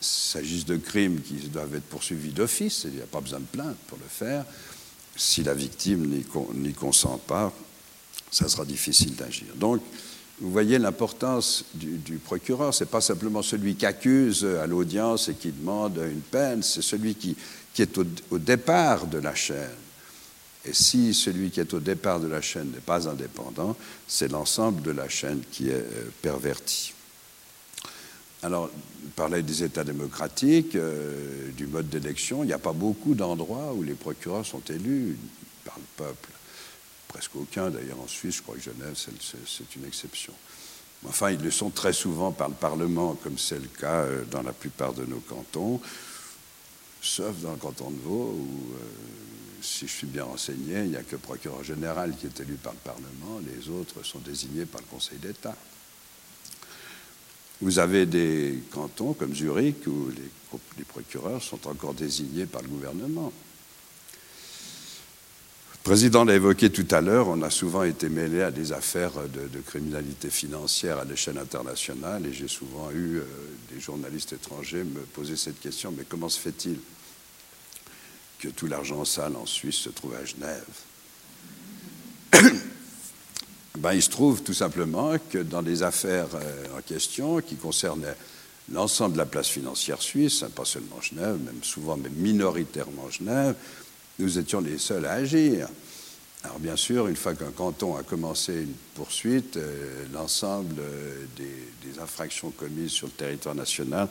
B: s'agisse de crimes qui doivent être poursuivis d'office, il n'y a pas besoin de plainte pour le faire, si la victime n'y consent pas, ça sera difficile d'agir. Donc, vous voyez l'importance du, procureur, ce n'est pas simplement celui qui accuse à l'audience et qui demande une peine, c'est celui qui, est au départ de la chaîne et si celui qui est au départ de la chaîne n'est pas indépendant, c'est l'ensemble de la chaîne qui est euh, perverti. Alors, parlait des États démocratiques, euh, du mode d'élection. Il n'y a pas beaucoup d'endroits où les procureurs sont élus par le peuple. Presque aucun, d'ailleurs, en Suisse, je crois que Genève, c'est une exception. Enfin, ils le sont très souvent par le Parlement, comme c'est le cas euh, dans la plupart de nos cantons, sauf dans le canton de Vaud, où si je suis bien renseigné, il n'y a que le procureur général qui est élu par le Parlement, les autres sont désignés par le Conseil d'État. Vous avez des cantons comme Zurich où les, procureurs sont encore désignés par le gouvernement. Le président l'a évoqué tout à l'heure, on a souvent été mêlé à des affaires de, criminalité financière à l'échelle internationale et j'ai souvent eu euh, des journalistes étrangers me poser cette question, mais comment se fait-il que tout l'argent sale en Suisse se trouve à Genève. ben, il se trouve tout simplement que dans des affaires euh, en question qui concernaient l'ensemble de la place financière suisse, hein, pas seulement Genève, même souvent, mais minoritairement Genève, nous étions les seuls à agir. Alors bien sûr, une fois qu'un canton a commencé une poursuite, euh, l'ensemble euh, des, infractions commises sur le territoire national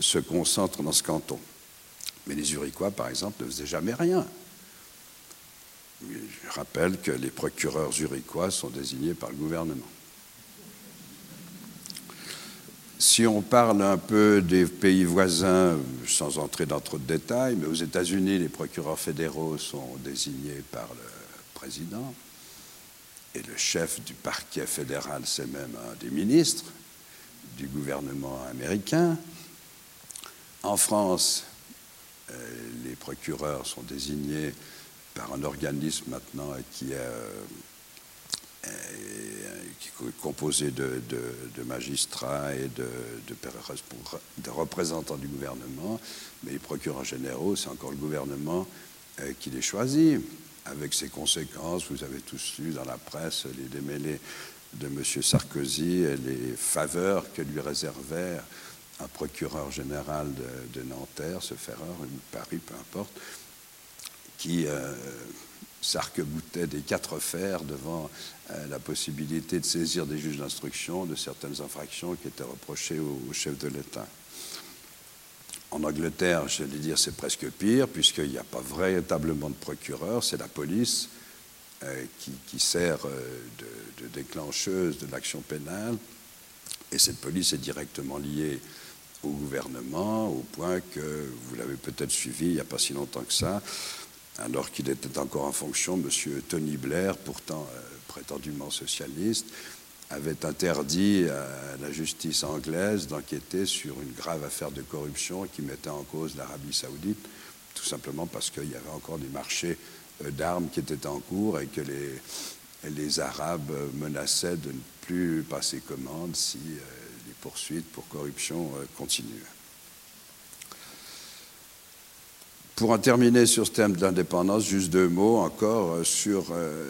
B: se concentre dans ce canton. Mais les Uriquois, par exemple, ne faisaient jamais rien. Je rappelle que les procureurs uriquois sont désignés par le gouvernement. Si on parle un peu des pays voisins, sans entrer dans trop de détails, mais aux États-Unis, les procureurs fédéraux sont désignés par le président, et le chef du parquet fédéral, c'est même un des ministres du gouvernement américain. En France, les procureurs sont désignés par un organisme maintenant qui est euh, est composé de, magistrats et de, représentants du gouvernement, mais les procureurs généraux, c'est encore le gouvernement euh, qui les choisit, avec ses conséquences. Vous avez tous lu dans la presse les démêlés de M. Sarkozy et les faveurs que lui réservait un procureur général de, Nanterre, ce Ferrer, Paris, peu importe, qui euh, s'arc-boutait des quatre fers devant euh, la possibilité de saisir des juges d'instruction de certaines infractions qui étaient reprochées au, chef de l'État. En Angleterre, je vais dire, c'est presque pire, puisqu'il n'y a pas véritablement de procureur, c'est la police euh, qui, sert euh, de, de, déclencheuse de l'action pénale, et cette police est directement liée au gouvernement, au point que, vous l'avez peut-être suivi il n'y a pas si longtemps que ça, alors qu'il était encore en fonction, M. Tony Blair, pourtant euh, prétendument socialiste, avait interdit à la justice anglaise d'enquêter sur une grave affaire de corruption qui mettait en cause l'Arabie saoudite, tout simplement parce qu'il y avait encore des marchés euh, d'armes qui étaient en cours et que les, les Arabes menaçaient de ne plus passer commande si euh, poursuites pour corruption continuaient. Pour en terminer sur ce thème de l'indépendance, juste deux mots encore euh, sur euh,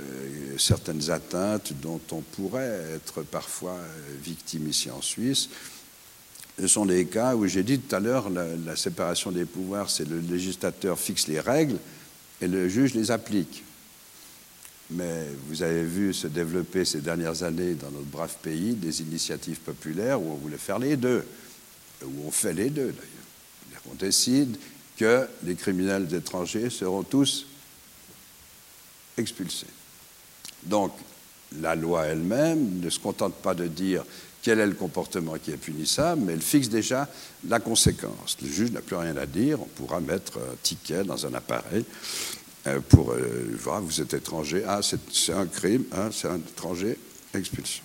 B: certaines atteintes dont on pourrait être parfois euh, victime ici en Suisse. Ce sont les cas où j'ai dit tout à l'heure, la, séparation des pouvoirs, c'est le législateur fixe les règles et le juge les applique. Mais vous avez vu se développer ces dernières années dans notre brave pays des initiatives populaires où on voulait faire les deux, où on fait les deux d'ailleurs. On décide que les criminels étrangers seront tous expulsés. Donc, la loi elle-même ne se contente pas de dire quel est le comportement qui est punissable, mais elle fixe déjà la conséquence. Le juge n'a plus rien à dire, on pourra mettre un ticket dans un appareil pour euh, voir, vous êtes étranger, ah, c'est un crime, hein, c'est un étranger, expulsion.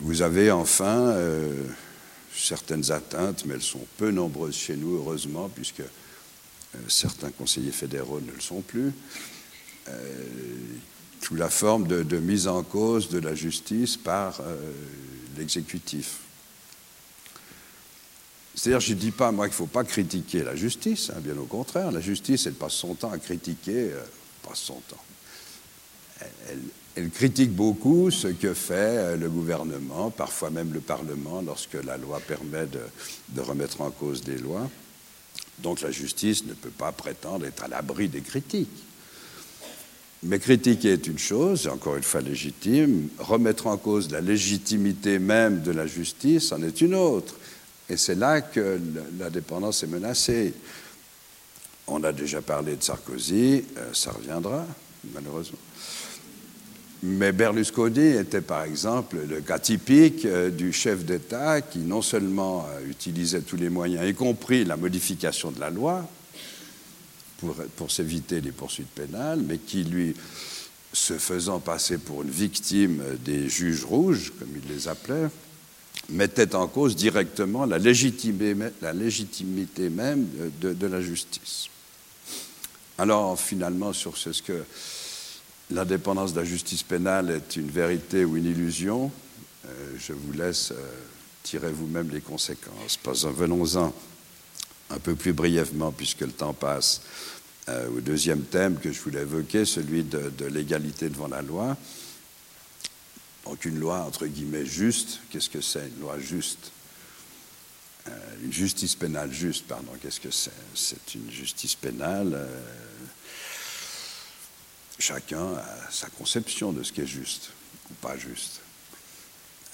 B: Vous avez enfin euh, certaines atteintes, mais elles sont peu nombreuses chez nous, heureusement, puisque certains conseillers fédéraux ne le sont plus, sous la forme de, mise en cause de la justice par l'exécutif. C'est-à-dire, je ne dis pas, moi, qu'il ne faut pas critiquer la justice, hein, bien au contraire. La justice, elle passe son temps à critiquer, passe son temps. Elle, critique beaucoup ce que fait euh, le gouvernement, parfois même le Parlement, lorsque la loi permet de, remettre en cause des lois. Donc la justice ne peut pas prétendre être à l'abri des critiques. Mais critiquer est une chose, encore une fois légitime. Remettre en cause la légitimité même de la justice en est une autre. Et c'est là que l'indépendance est menacée. On a déjà parlé de Sarkozy, euh, ça reviendra, malheureusement. Mais Berlusconi était par exemple le cas typique euh, du chef d'État qui non seulement euh, utilisait tous les moyens, y compris la modification de la loi, pour, pour s'éviter les poursuites pénales, mais qui, lui, se faisant passer pour une victime des juges rouges, comme il les appelait, mettait en cause directement la légitimité, même de, la justice. Alors finalement, sur ce que l'indépendance de la justice pénale est une vérité ou une illusion, euh, je vous laisse euh, tirer vous-même les conséquences. Venons-en un peu plus brièvement, puisque le temps passe, euh, au deuxième thème que je voulais évoquer, celui de l'égalité devant la loi. Donc une loi, entre guillemets, juste, qu'est-ce que c'est? Une loi juste. Une justice pénale juste, pardon, qu'est-ce que c'est? C'est une justice pénale chacun a sa conception de ce qui est juste ou pas juste.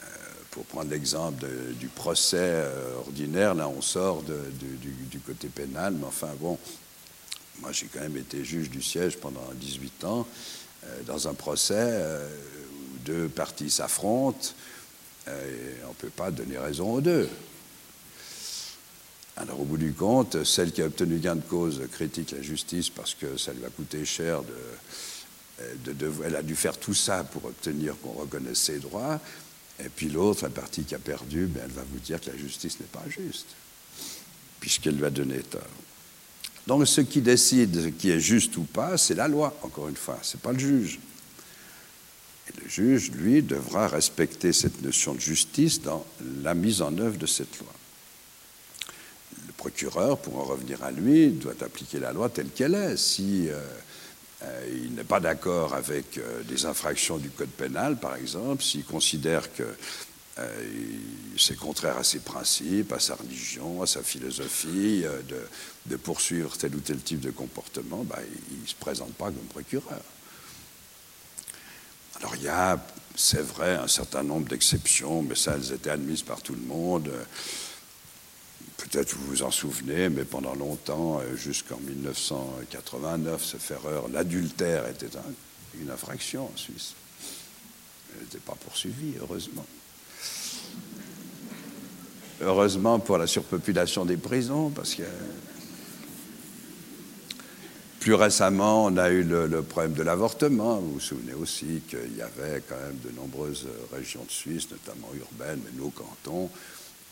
B: Euh, pour prendre l'exemple du procès euh, ordinaire, là on sort du, côté pénal, mais enfin bon, moi j'ai quand même été juge du siège pendant 18 ans, euh, dans un procès deux parties s'affrontent, et on ne peut pas donner raison aux deux. Alors au bout du compte, celle qui a obtenu gain de cause critique la justice parce que ça lui a coûté cher de elle a dû faire tout ça pour obtenir qu'on reconnaisse ses droits. Et puis l'autre, la partie qui a perdu, ben, elle va vous dire que la justice n'est pas juste, puisqu'elle lui a donné tort. Donc ce qui décide ce qui est juste ou pas, c'est la loi, encore une fois, ce n'est pas le juge. Et le juge, lui, devra respecter cette notion de justice dans la mise en œuvre de cette loi. Le procureur, pour en revenir à lui, doit appliquer la loi telle qu'elle est. Si euh, euh, il n'est pas d'accord avec euh, des infractions du code pénal, par exemple, s'il considère que c'est contraire à ses principes, à sa religion, à sa philosophie, de, poursuivre tel ou tel type de comportement, bah, il ne se présente pas comme procureur. Alors il y a, c'est vrai, un certain nombre d'exceptions, mais ça, elles étaient admises par tout le monde. Peut-être vous vous en souvenez, mais pendant longtemps, euh, jusqu'en 1989, ce erreur, l'adultère était une infraction en Suisse. Elle n'était pas poursuivie, heureusement. Heureusement pour la surpopulation des prisons, parce que plus récemment, on a eu le, problème de l'avortement. Vous vous souvenez aussi qu'il y avait quand même de nombreuses régions de Suisse, notamment urbaines, mais nos cantons,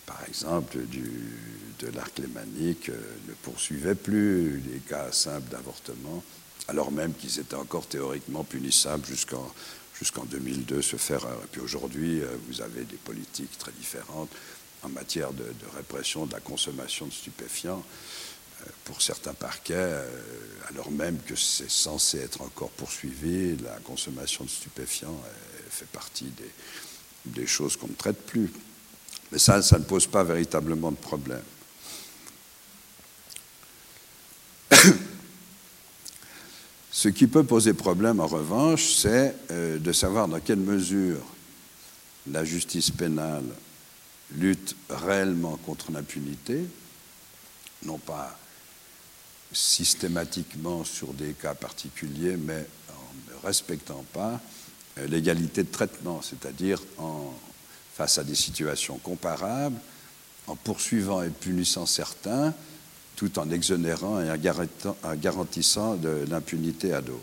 B: par exemple, du, de l'arc lémanique euh, ne poursuivait plus les cas simples d'avortement, alors même qu'ils étaient encore théoriquement punissables jusqu'en jusqu'en 2002, ce faire. Et puis aujourd'hui, euh, vous avez des politiques très différentes en matière de, répression de la consommation de stupéfiants pour certains parquets, alors même que c'est censé être encore poursuivi, la consommation de stupéfiants fait partie des, des choses qu'on ne traite plus. Mais ça, ça ne pose pas véritablement de problème. Ce qui peut poser problème, en revanche, c'est euh, de savoir dans quelle mesure la justice pénale lutte réellement contre l'impunité, non pas systématiquement sur des cas particuliers, mais en ne respectant pas l'égalité de traitement, c'est-à-dire en face à des situations comparables, en poursuivant et punissant certains, tout en exonérant et en garantissant de l'impunité à d'autres.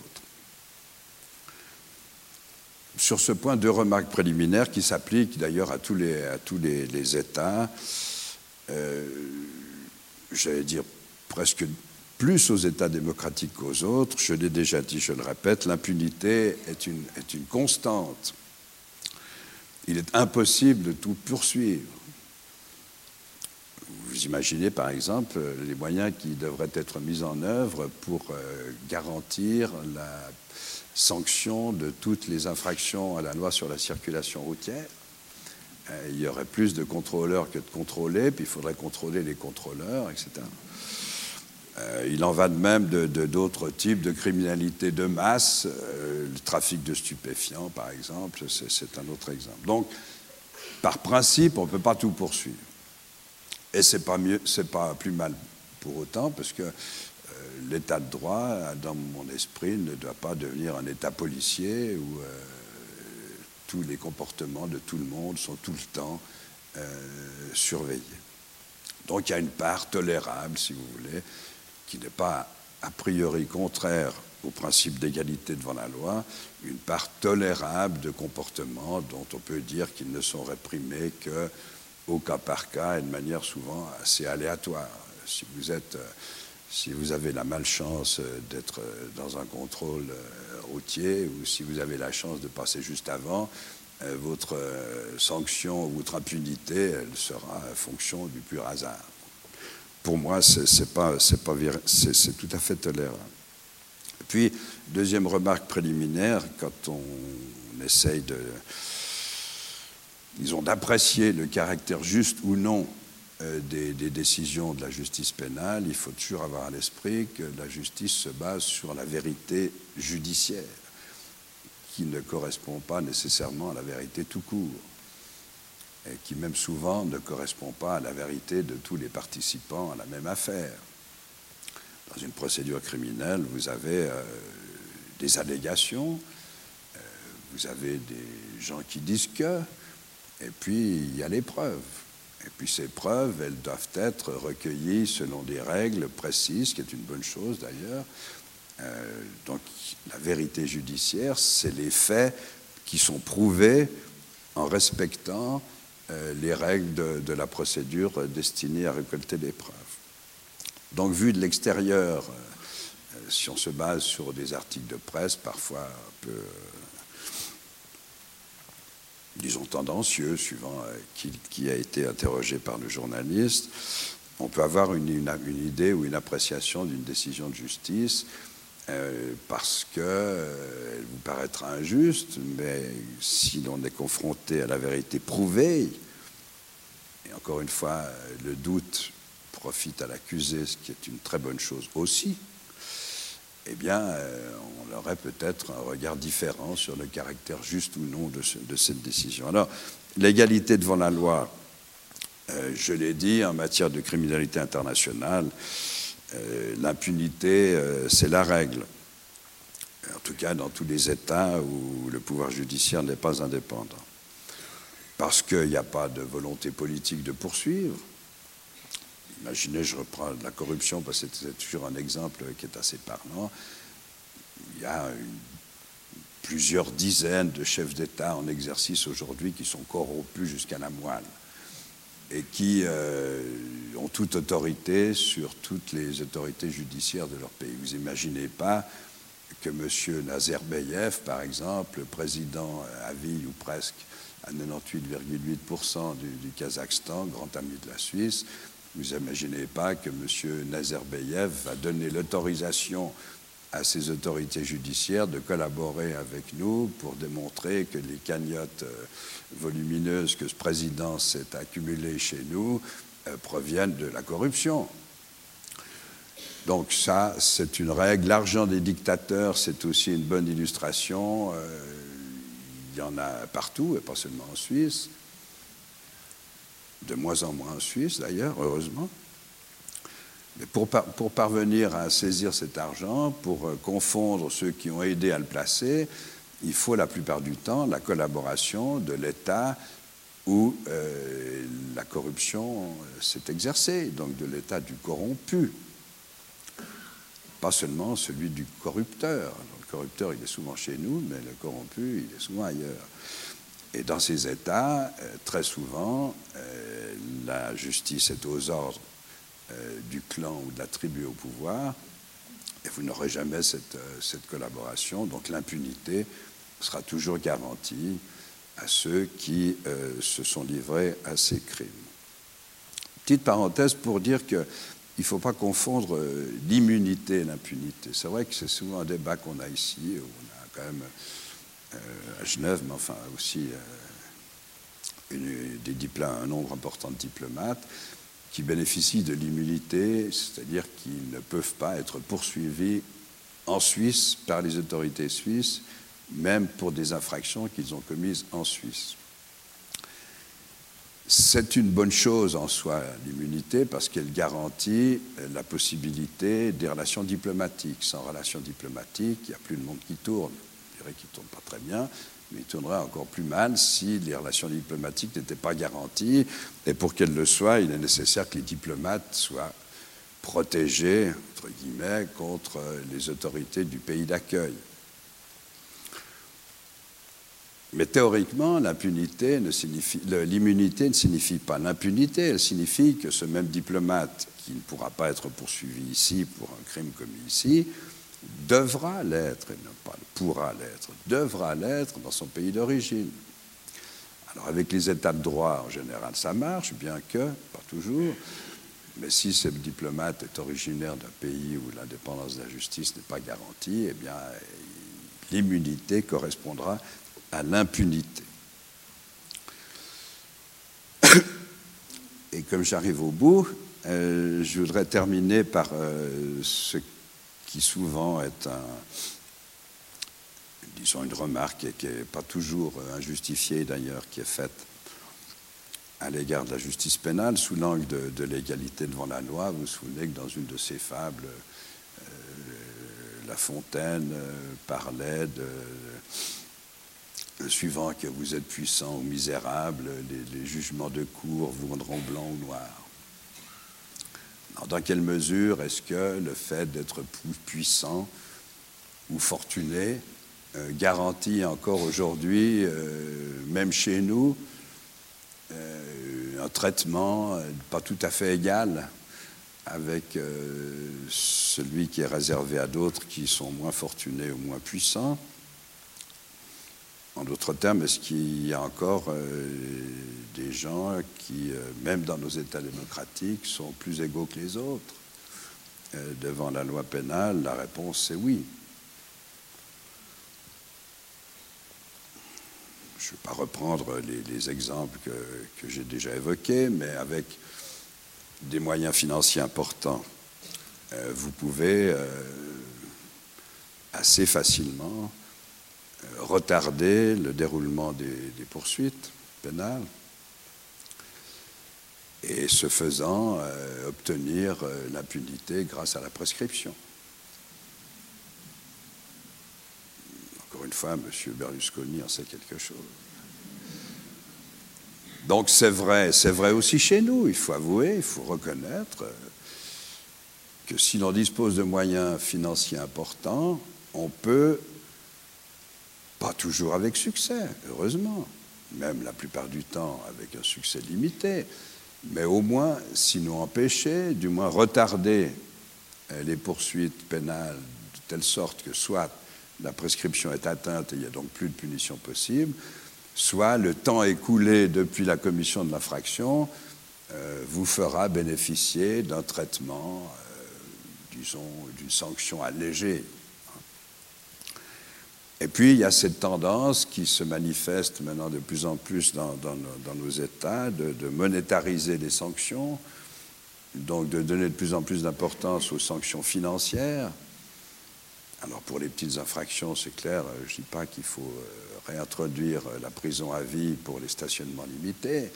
B: Sur ce point, deux remarques préliminaires qui s'appliquent d'ailleurs à tous les, à tous les, États, euh, j'allais dire presque plus aux États démocratiques qu'aux autres. Je l'ai déjà dit, je le répète, l'impunité est une, une constante il est impossible de tout poursuivre. Vous imaginez par exemple les moyens qui devraient être mis en œuvre pour euh, garantir la sanction de toutes les infractions à la loi sur la circulation routière. Euh, il y aurait plus de contrôleurs que de contrôlés, puis il faudrait contrôler les contrôleurs, etc. Euh, il en va de même de d'autres types de criminalité de masse, euh, le trafic de stupéfiants par exemple, c'est un autre exemple. Donc, par principe, on ne peut pas tout poursuivre. Et c'est pas mieux, c'est pas plus mal pour autant, parce que euh, l'état de droit, dans mon esprit, ne doit pas devenir un état policier où tous les comportements de tout le monde sont tout le temps surveillés. Donc il y a une part tolérable, si vous voulez, qui n'est pas a priori contraire au principe d'égalité devant la loi, une part tolérable de comportements dont on peut dire qu'ils ne sont réprimés que au cas par cas et de manière souvent assez aléatoire. Si vous êtes, si vous avez la malchance d'être dans un contrôle routier ou si vous avez la chance de passer juste avant, euh, votre sanction ou votre impunité, elle sera fonction du pur hasard pour moi, c'est pas, pas, tout à fait tolérable. puis, deuxième remarque préliminaire, quand on essaye de, d'apprécier le caractère juste ou non euh, des, décisions de la justice pénale, il faut toujours avoir à l'esprit que la justice se base sur la vérité judiciaire, qui ne correspond pas nécessairement à la vérité tout court, qui même souvent ne correspond pas à la vérité de tous les participants à la même affaire. Dans une procédure criminelle, vous avez euh, des allégations, euh, vous avez des gens qui disent que, et puis il y a les preuves. Et puis ces preuves, elles doivent être recueillies selon des règles précises, ce qui est une bonne chose d'ailleurs. Euh, donc la vérité judiciaire, c'est les faits qui sont prouvés en respectant les règles de, la procédure destinée à récolter les preuves. Donc vu de l'extérieur, euh, si on se base sur des articles de presse, parfois un peu disons, tendancieux, suivant euh, qui, a été interrogé par le journaliste, on peut avoir une, idée ou une appréciation d'une décision de justice euh, parce qu'elle euh, vous paraîtra injuste, mais si l'on est confronté à la vérité prouvée, et encore une fois, le doute profite à l'accusé, ce qui est une très bonne chose aussi, eh bien, euh, on aurait peut-être un regard différent sur le caractère juste ou non de, cette décision. Alors, l'égalité devant la loi, euh, je l'ai dit, en matière de criminalité internationale, l'impunité, c'est la règle. En tout cas, dans tous les États où le pouvoir judiciaire n'est pas indépendant. Parce qu'il n'y a pas de volonté politique de poursuivre, Imaginez, je reprends la corruption parce que c'est toujours un exemple qui est assez parlant. Il y a plusieurs dizaines de chefs d'État en exercice aujourd'hui qui sont corrompus jusqu'à la moelle et qui euh, ont toute autorité sur toutes les autorités judiciaires de leur pays. Vous n'imaginez pas que M. Nazarbayev, par exemple, le président à vie ou presque à 98,8% du, du Kazakhstan, grand ami de la Suisse, vous n'imaginez pas que M. Nazarbayev va donner l'autorisation à ces autorités judiciaires de collaborer avec nous pour démontrer que les cagnottes euh, volumineuses que ce président s'est accumulées chez nous euh, proviennent de la corruption. Donc ça, c'est une règle. L'argent des dictateurs, c'est aussi une bonne illustration. Euh, il y en a partout, et pas seulement en Suisse de moins en moins en Suisse d'ailleurs, heureusement. Pour, pour, parvenir à saisir cet argent, pour euh, confondre ceux qui ont aidé à le placer, il faut la plupart du temps la collaboration de l'État où euh, la corruption euh, s'est exercée, donc de l'État du corrompu, pas seulement celui du corrupteur. Le corrupteur, il est souvent chez nous, mais le corrompu, il est souvent ailleurs. Et dans ces États, très souvent, la justice est aux ordres euh, du clan ou de la tribu au pouvoir, et vous n'aurez jamais cette, cette, collaboration. Donc l'impunité sera toujours garantie à ceux qui se sont livrés à ces crimes. Petite parenthèse pour dire qu'il ne faut pas confondre l'immunité et l'impunité. C'est vrai que c'est souvent un débat qu'on a ici, où on a quand même euh, à Genève, mais enfin aussi euh, des un nombre important de diplomates qui bénéficient de l'immunité, c'est-à-dire qu'ils ne peuvent pas être poursuivis en Suisse par les autorités suisses, même pour des infractions qu'ils ont commises en Suisse. C'est une bonne chose en soi, l'immunité, parce qu'elle garantit la possibilité des relations diplomatiques. Sans relations diplomatiques, il n'y a plus de monde qui tourne qui ne tourne pas très bien, mais il tournerait encore plus mal si les relations diplomatiques n'étaient pas garanties. Et pour qu'elles le soient, il est nécessaire que les diplomates soient protégés, entre guillemets, contre les autorités du pays d'accueil. Mais théoriquement, l'impunité l'immunité ne signifie pas l'impunité, elle signifie que ce même diplomate qui ne pourra pas être poursuivi ici pour un crime commis ici devra l'être, et non pas pourra l'être, devra l'être dans son pays d'origine. Alors avec les états de droit, en général, ça marche, bien que, pas toujours, mais si ce diplomate est originaire d'un pays où l'indépendance de la justice n'est pas garantie, eh bien, l'immunité correspondra à l'impunité. Et comme j'arrive au bout, euh, je voudrais terminer par euh, ce qui souvent est disons une remarque qui n'est pas toujours injustifiée d'ailleurs, qui est faite à l'égard de la justice pénale sous l'angle de, l'égalité devant la loi. Vous vous souvenez que dans une de ses fables, euh, La Fontaine parlait de suivant que vous êtes puissant ou misérable, les, jugements de cour vous rendront blanc ou noir. Dans quelle mesure est-ce que le fait d'être puissant ou fortuné euh, garantit encore aujourd'hui, euh, même chez nous, euh, un traitement pas tout à fait égal avec celui qui est réservé à d'autres qui sont moins fortunés ou moins puissants? En d'autres termes, est-ce qu'il y a encore euh, des gens qui, euh, même dans nos États démocratiques, sont plus égaux que les autres? Euh, devant la loi pénale La réponse est oui. Je ne vais pas reprendre les, exemples que, j'ai déjà évoqués, mais avec des moyens financiers importants, vous pouvez assez facilement retarder le déroulement des, poursuites pénales et ce faisant euh, obtenir euh, l'impunité grâce à la prescription. Encore une fois, M. Berlusconi en sait quelque chose. Donc c'est vrai, c'est vrai aussi chez nous, il faut avouer, il faut reconnaître que si l'on dispose de moyens financiers importants, on peut pas toujours avec succès, heureusement, même la plupart du temps avec un succès limité, mais au moins, sinon empêcher, du moins retarder les poursuites pénales de telle sorte que soit la prescription est atteinte et il n'y a donc plus de punition possible, soit le temps écoulé depuis la commission de l'infraction euh, vous fera bénéficier d'un traitement, euh, disons, d'une sanction allégée et puis, il y a cette tendance qui se manifeste maintenant de plus en plus dans, nos États de, monétariser les sanctions, donc de donner de plus en plus d'importance aux sanctions financières. Alors, pour les petites infractions, c'est clair, je ne dis pas qu'il faut euh, réintroduire la prison à vie pour les stationnements limités,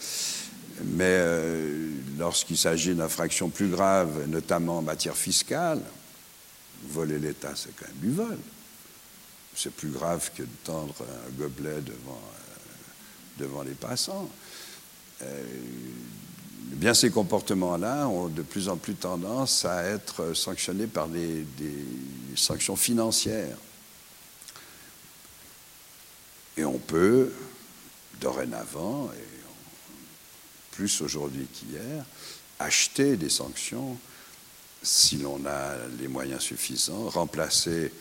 B: mais euh, lorsqu'il s'agit d'infractions plus graves, notamment en matière fiscale, voler l'État, c'est quand même du vol c'est plus grave que de tendre un gobelet devant, euh, devant les passants. Euh, bien ces comportements-là ont de plus en plus tendance à être sanctionnés par des, sanctions financières. Et on peut, dorénavant, et plus aujourd'hui qu'hier, acheter des sanctions si l'on a les moyens suffisants, remplacer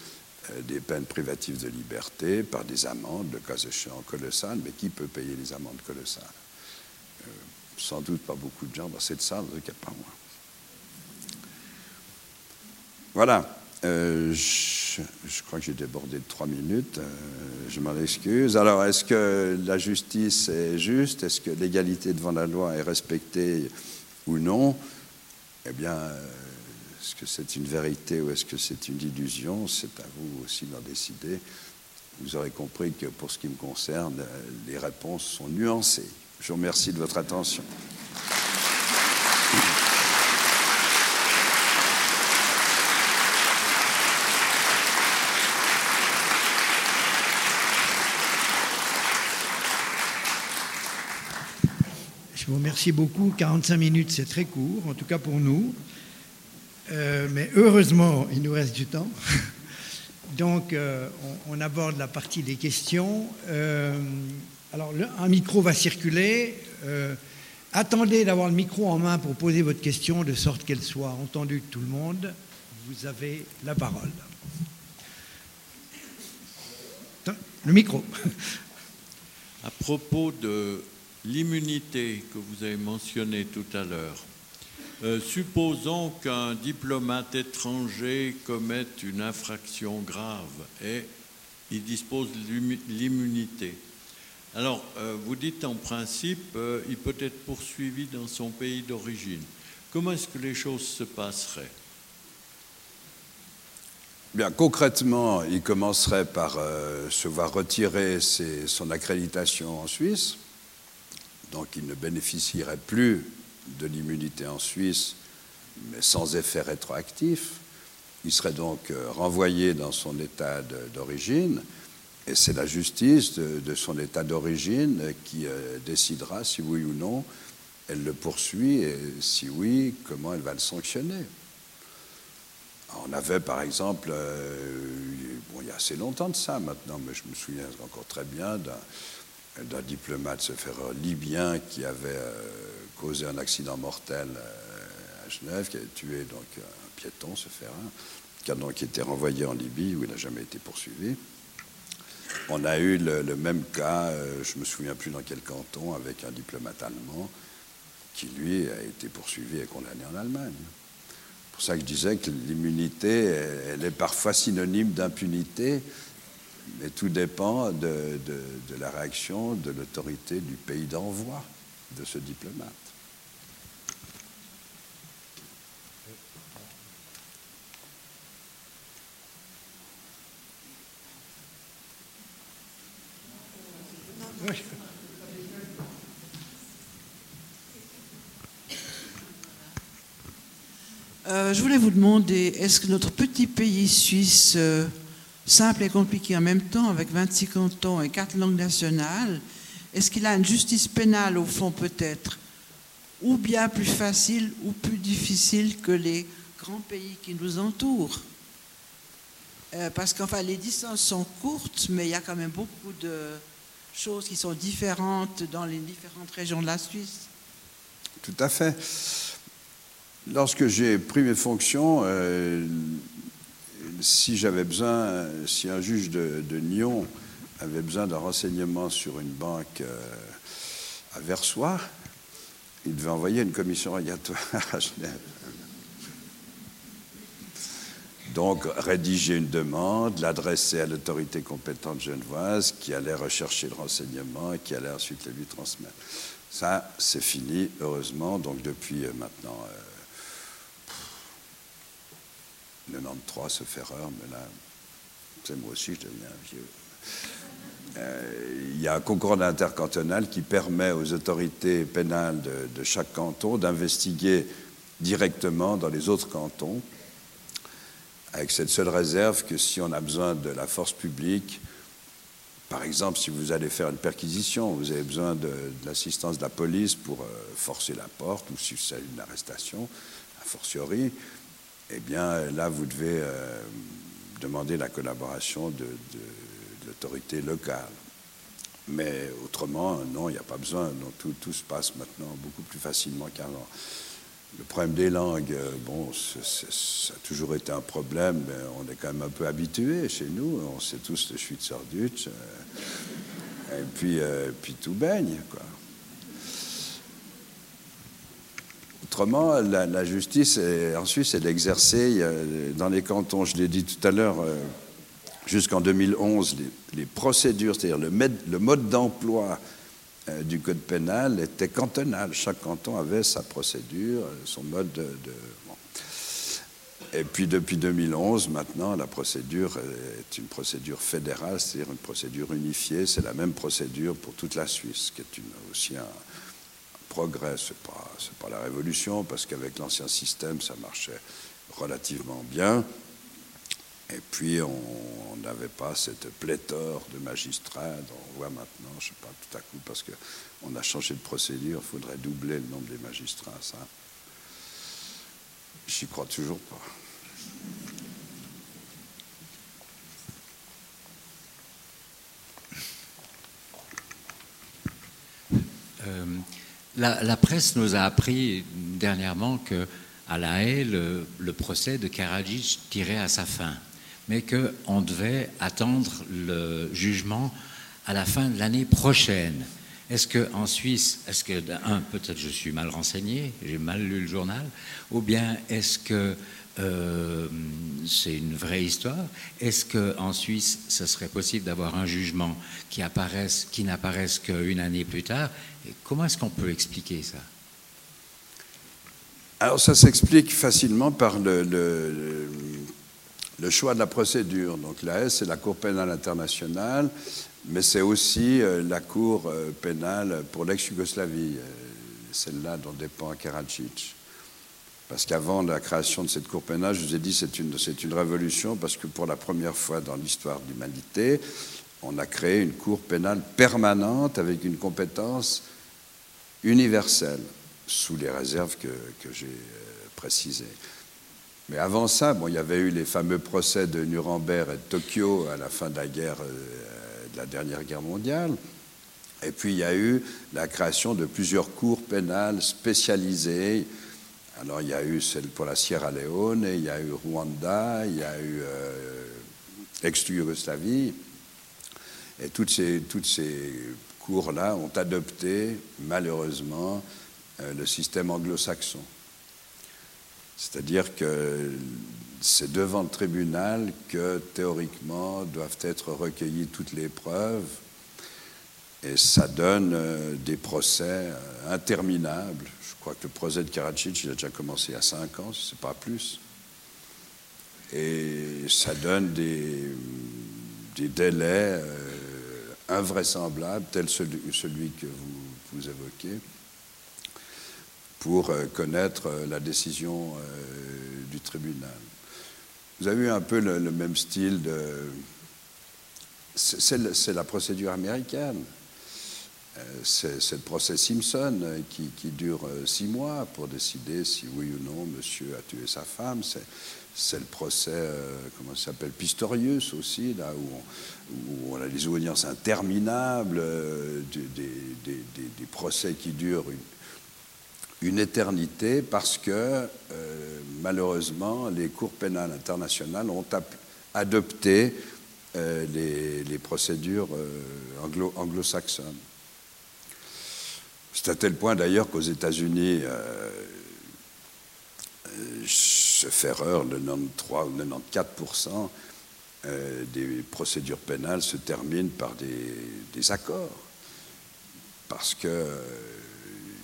B: des peines privatives de liberté par des amendes, le cas échéant colossales, mais qui peut payer les amendes colossales? Euh, Sans doute pas beaucoup de gens dans cette salle, en tout cas pas moi. Voilà. Euh, je, crois que j'ai débordé de trois minutes. je m'en excuse. Alors, est-ce que la justice est juste? Est-ce que l'égalité devant la loi est respectée ou non? Eh bien, est-ce que c'est une vérité ou est-ce que c'est une illusion? C'est à vous aussi d'en décider. Vous aurez compris que pour ce qui me concerne, les réponses sont nuancées. Je vous remercie de votre attention.
A: Je vous remercie beaucoup. 45 minutes, c'est très court, en tout cas pour nous. Euh, mais heureusement, il nous reste du temps. Donc, euh, on, aborde la partie des questions. Euh, alors, un micro va circuler. attendez d'avoir le micro en main pour poser votre question, de sorte qu'elle soit entendue de tout le monde. Vous avez la parole. Le micro.
C: À propos de l'immunité que vous avez mentionnée tout à l'heure, euh, supposons qu'un diplomate étranger commette une infraction grave et il dispose de l'immunité. Alors, euh, vous dites en principe, euh, il peut être poursuivi dans son pays d'origine. Comment est-ce que les choses se passeraient?
B: Bien, concrètement, il commencerait par euh, se voir retirer son accréditation en Suisse. Donc, il ne bénéficierait plus de l'immunité en Suisse, mais sans effet rétroactif. Il serait donc euh, renvoyé dans son état d'origine. Et c'est la justice de, son état d'origine qui euh, décidera si oui ou non elle le poursuit et si oui, comment elle va le sanctionner. On avait par exemple, euh, bon, il y a assez longtemps de ça maintenant, mais je me souviens encore très bien d'un, diplomate, ce libyen, qui avait causé un accident mortel euh, à Genève, qui avait tué donc un piéton, ce ferreur, qui a donc été renvoyé en Libye où il n'a jamais été poursuivi. On a eu le, même cas, euh, je me souviens plus dans quel canton, avec un diplomate allemand qui, lui, a été poursuivi et condamné en Allemagne. C'est pour ça que je disais que l'immunité, elle, est parfois synonyme d'impunité, mais tout dépend de la réaction de l'autorité du pays d'envoi de ce diplomate.
D: Je voulais vous demander, est-ce que notre petit pays suisse, euh, simple et compliqué en même temps, avec 26 cantons et 4 langues nationales, est-ce qu'il a une justice pénale au fond peut-être Ou bien plus facile ou plus difficile que les grands pays qui nous entourent? Euh, Parce qu'enfin, les distances sont courtes, mais il y a quand même beaucoup de choses qui sont différentes dans les différentes régions de la Suisse.
B: Tout à fait. Lorsque j'ai pris mes fonctions, euh, si j'avais besoin, si un juge de, de Nyon avait besoin d'un renseignement sur une banque euh, à Versoix, il devait envoyer une commission rogatoire à Genève. Donc, rédiger une demande, l'adresser à l'autorité compétente genevoise qui allait rechercher le renseignement et qui allait ensuite le lui transmettre. Ça, c'est fini, heureusement. Donc, depuis euh, maintenant 93, ce erreur, mais là, c'est moi aussi, je deviens vieux. Euh, il y a un concours intercantonal qui permet aux autorités pénales de, chaque canton d'investiguer directement dans les autres cantons avec cette seule réserve que si on a besoin de la force publique, par exemple, si vous allez faire une perquisition, vous avez besoin de, de l'assistance de la police pour euh, forcer la porte, ou si c'est une arrestation, a fortiori, eh bien là, vous devez euh, demander la collaboration de, l'autorité locale. Mais autrement, non, il n'y a pas besoin. Tout, se passe maintenant beaucoup plus facilement qu'avant. Le problème des langues, euh, bon, ça a toujours été un problème, on est quand même un peu habitué chez nous. On sait tous le Schweizerdeutsch. euh, et puis, euh, puis tout baigne, quoi. Autrement, la, justice en Suisse, elle est exercée a- dans les cantons, je l'ai dit tout à l'heure, euh, jusqu'en 2011, les, procédures, c'est-à-dire le, mode d'emploi euh, du code pénal était cantonal. Chaque canton avait sa procédure, euh, son mode de... Et puis depuis 2011, maintenant, la procédure est une procédure fédérale, c'est-à-dire une procédure unifiée. C'est la même procédure pour toute la Suisse, qui est une- aussi un, progrès, ce n'est pas, la révolution, parce qu'avec l'ancien système, ça marchait relativement bien. Et puis, on on n'avait pas cette pléthore de magistrats dont on voit maintenant, je ne sais pas, tout à coup, parce qu'on a changé de procédure, il faudrait doubler le nombre des magistrats, ça. J'y crois toujours pas.
E: Euh, la, presse nous a appris dernièrement que à La Haye, le, le procès de Karadzic tirait à sa fin, mais qu'on devait attendre le jugement à la fin de l'année prochaine. Est-ce qu'en Suisse, est-ce que, un, peut-être je suis mal renseigné, j'ai mal lu le journal, ou bien est-ce que euh, c'est une vraie histoire. Est-ce qu'en Suisse, ce serait possible d'avoir un jugement qui, apparaisse, n'apparaisse qu'une année plus tard? Comment est-ce qu'on peut expliquer ça?
B: Alors ça s'explique facilement par le, choix de la procédure. Donc l'AS, c'est la Cour pénale internationale, mais c'est aussi euh, la Cour euh, pénale pour l'ex-Yougoslavie, celle-là dont dépend Karadzic. Parce qu'avant la création de cette Cour pénale, je vous ai dit c'est une, c'est une révolution parce que pour la première fois dans l'histoire de l'humanité, on a créé une Cour pénale permanente avec une compétence universelle, sous les réserves que, que j'ai euh, précisées. Mais avant ça, bon, il y avait eu les fameux procès de Nuremberg et de Tokyo à la fin de la guerre, euh, de la dernière guerre mondiale. Et puis il y a eu la création de plusieurs cours pénales spécialisées. Alors il y a eu celle pour la Sierra Leone, il y a eu Rwanda, il y a eu euh, ex-Yougoslavie. Et toutes ces, toutes ces cours-là ont adopté, malheureusement, euh, le système anglo-saxon. C'est-à-dire que c'est devant le tribunal que, théoriquement, doivent être recueillies toutes les preuves. Et ça donne euh, des procès euh, interminables. Je crois que le procès de Karadzic, il a déjà commencé a cinq ans, si ce n'est pas plus. Et ça donne des, délais euh, invraisemblables, tel celui, celui que vous, évoquez, pour euh, connaître euh, la décision du tribunal. Vous avez eu un peu le, même style de... C'est la procédure américaine. Euh, C'est le procès Simpson euh, qui, dure euh, six mois pour décider si oui ou non monsieur a tué sa femme. C'est le procès, comment ça s'appelle, Pistorius aussi, là où on, a des audiences interminables, des, procès qui durent une, éternité parce que malheureusement les cours pénales internationales ont adopté les, procédures anglo- anglo-saxonnes. C'est à tel point d'ailleurs qu'aux États-Unis, euh, euh, je fais erreur, le 93 ou 94% euh, des procédures pénales se terminent par des, accords. Parce que euh,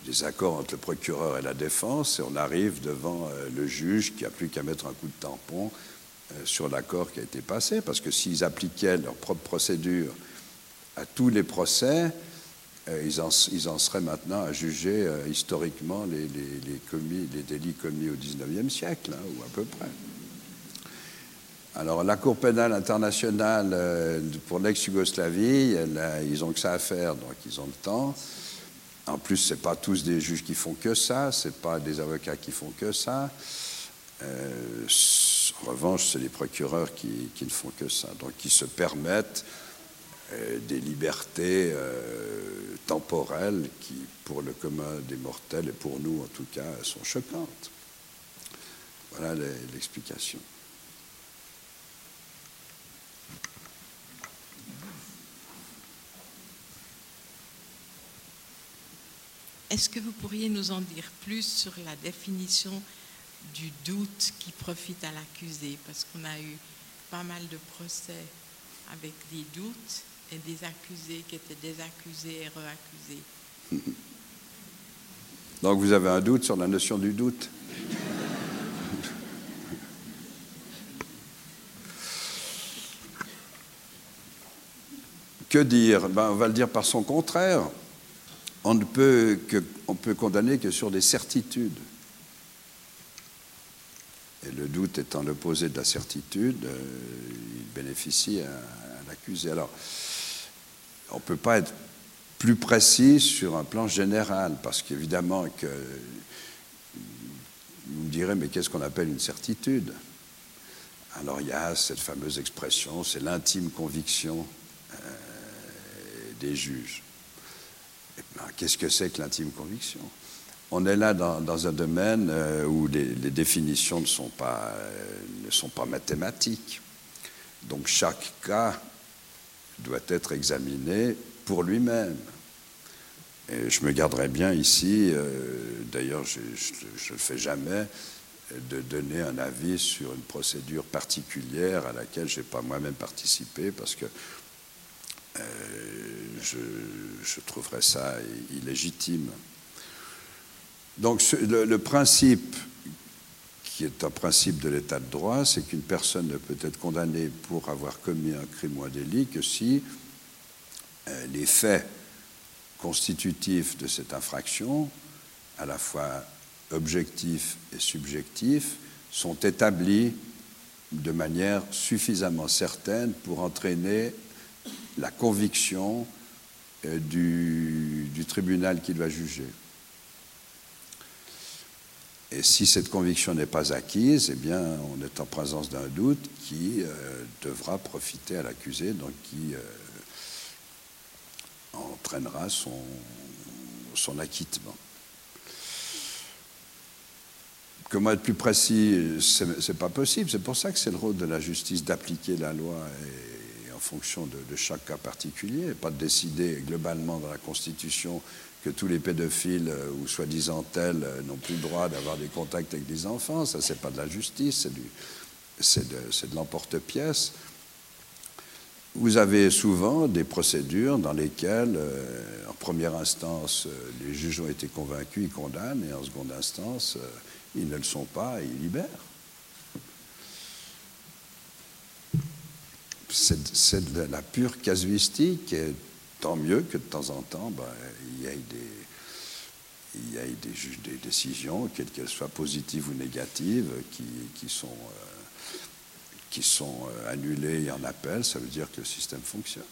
B: des accords entre le procureur et la défense, et on arrive devant euh, le juge qui n'a plus qu'à mettre un coup de tampon sur l'accord qui a été passé. Parce que s'ils appliquaient leur propre procédure à tous les procès, ils, en, ils en seraient maintenant à juger euh, historiquement les, délits commis au XIXe siècle, hein, ou à peu près. Alors, la Cour pénale internationale euh, pour l'ex-Yougoslavie, ils ont que ça à faire, donc ils ont le temps. En plus, ce pas tous des juges qui font que ça, ce pas des avocats qui font que ça. Euh, en revanche, c'est les procureurs qui, ne font que ça, donc qui se permettent euh, des libertés euh, temporelles qui, pour le commun des mortels et pour nous en tout cas, sont choquantes. Voilà l'explication.
F: Est-ce que vous pourriez nous en dire plus sur la définition du doute qui profite à l'accusé? Parce qu'on a eu pas mal de procès avec des doutes et des accusés qui étaient désaccusés et reaccusés.
B: Donc vous avez un doute sur la notion du doute Que dire? Ben, On va le dire par son contraire. On ne peut, que, on peut condamner que sur des certitudes. Et le doute étant l'opposé de la certitude, euh, il bénéficie à, à l'accusé. Alors, on ne peut pas être plus précis sur un plan général, parce qu'évidemment que vous me direz, mais qu'est-ce qu'on appelle une certitude? Alors il y a cette fameuse expression, c'est l'intime conviction euh, des juges. Et ben, qu'est-ce que c'est que l'intime conviction? On est là dans, un domaine euh, où les, définitions euh, ne sont pas mathématiques. Donc chaque cas doit être examiné pour lui-même. Et je me garderai bien ici, euh, d'ailleurs je ne le fais jamais, de donner un avis sur une procédure particulière à laquelle je n'ai pas moi-même participé parce que euh, je, trouverais ça illégitime. Donc le, principe qui est un principe de l'état de droit, c'est qu'une personne ne peut être condamnée pour avoir commis un crime ou un délit que si euh, les faits constitutifs de cette infraction, à la fois objectifs et subjectifs, sont établis de manière suffisamment certaine pour entraîner la conviction euh, du, tribunal qui va juger. Et si cette conviction n'est pas acquise, eh bien, on est en présence d'un doute qui euh, devra profiter à l'accusé, donc qui euh, entraînera son, acquittement. Comment être plus précis, ce n'est pas possible. C'est pour ça que c'est le rôle de la justice d'appliquer la loi en fonction de, de, chaque cas particulier, et pas de décider globalement dans la Constitution que tous les pédophiles euh, ou soi-disant tels euh, n'ont plus le droit d'avoir des contacts avec des enfants. Ça, c'est pas de la justice, c'est de, l'emporte-pièce. Vous avez souvent des procédures dans lesquelles, euh, en première instance, les juges ont été convaincus, ils condamnent, et en seconde instance, ils ne le sont pas ils libèrent. C'est de la pure casuistique, tant mieux que de temps en temps, ben, il y ait des, il y ait des, des décisions, quelles qu'elles soient positives ou négatives, qui, sont, euh, qui euh, annulées en appel. Ça veut dire que le système fonctionne.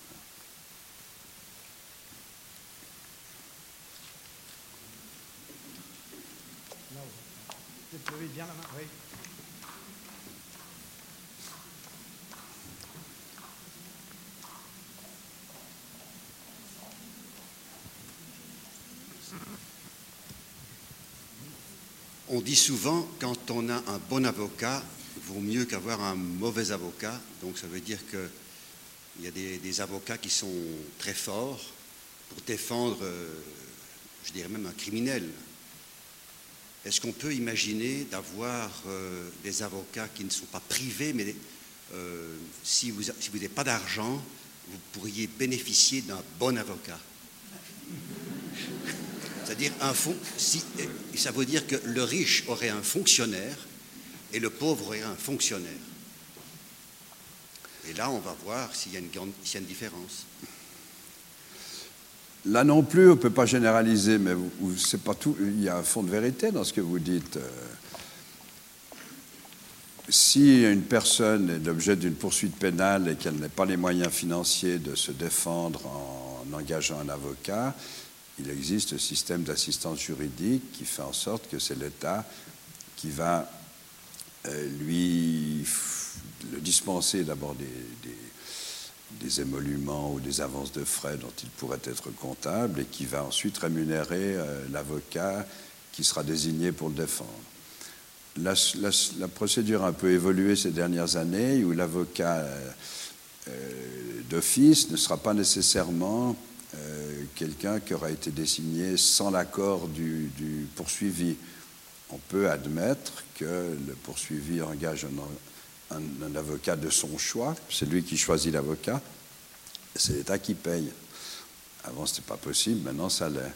G: On dit souvent, quand on a un bon avocat, vaut mieux qu'avoir un mauvais avocat. Donc ça veut dire qu'il y a des, avocats qui sont très forts pour défendre, euh, je dirais même un criminel. Est-ce qu'on peut imaginer d'avoir euh, des avocats qui ne sont pas privés, mais euh, si vous n'avez pas d'argent, vous pourriez bénéficier d'un bon avocat? C'est-à-dire un fond, si, ça veut dire que le riche aurait un fonctionnaire et le pauvre aurait un fonctionnaire. Et là, on va voir s'il y, a une, différence.
B: Là non plus, on ne peut pas généraliser, mais c'est pas tout. Il y a un fond de vérité dans ce que vous dites. Si une personne est l'objet d'une poursuite pénale et qu'elle n'a pas les moyens financiers de se défendre en engageant un avocat, il existe un système d'assistance juridique qui fait en sorte que c'est l'État qui va euh, lui dispenser d'abord des, des, émoluments ou des avances de frais dont il pourrait être comptable et qui va ensuite rémunérer euh, l'avocat qui sera désigné pour le défendre. La, procédure a un peu évolué ces dernières années où l'avocat euh, d'office ne sera pas nécessairement euh, quelqu'un qui aura été désigné sans l'accord du, poursuivi. On peut admettre que le poursuivi engage un, avocat de son choix, c'est lui qui choisit l'avocat, c'est l'État qui paye. Avant, ce n'était pas possible, maintenant, ça l'est.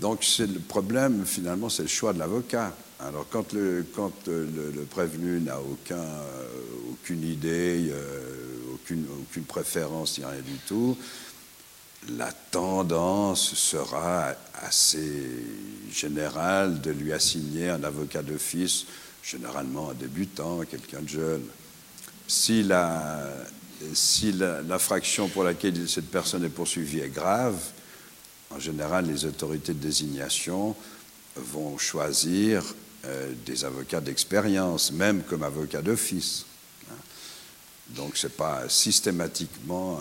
B: Donc, c'est le problème, finalement, c'est le choix de l'avocat. Alors, quand le, le, prévenu n'a euh, aucune idée, euh, aucune, aucune préférence, ni rien du tout, la tendance sera assez générale de lui assigner un avocat d'office, généralement un débutant, quelqu'un de jeune. Si la, si l'infraction pour laquelle cette personne est poursuivie est grave, en général, les autorités de désignation vont choisir euh, des avocats d'expérience, même comme avocat d'office. Donc ce n'est pas systématiquement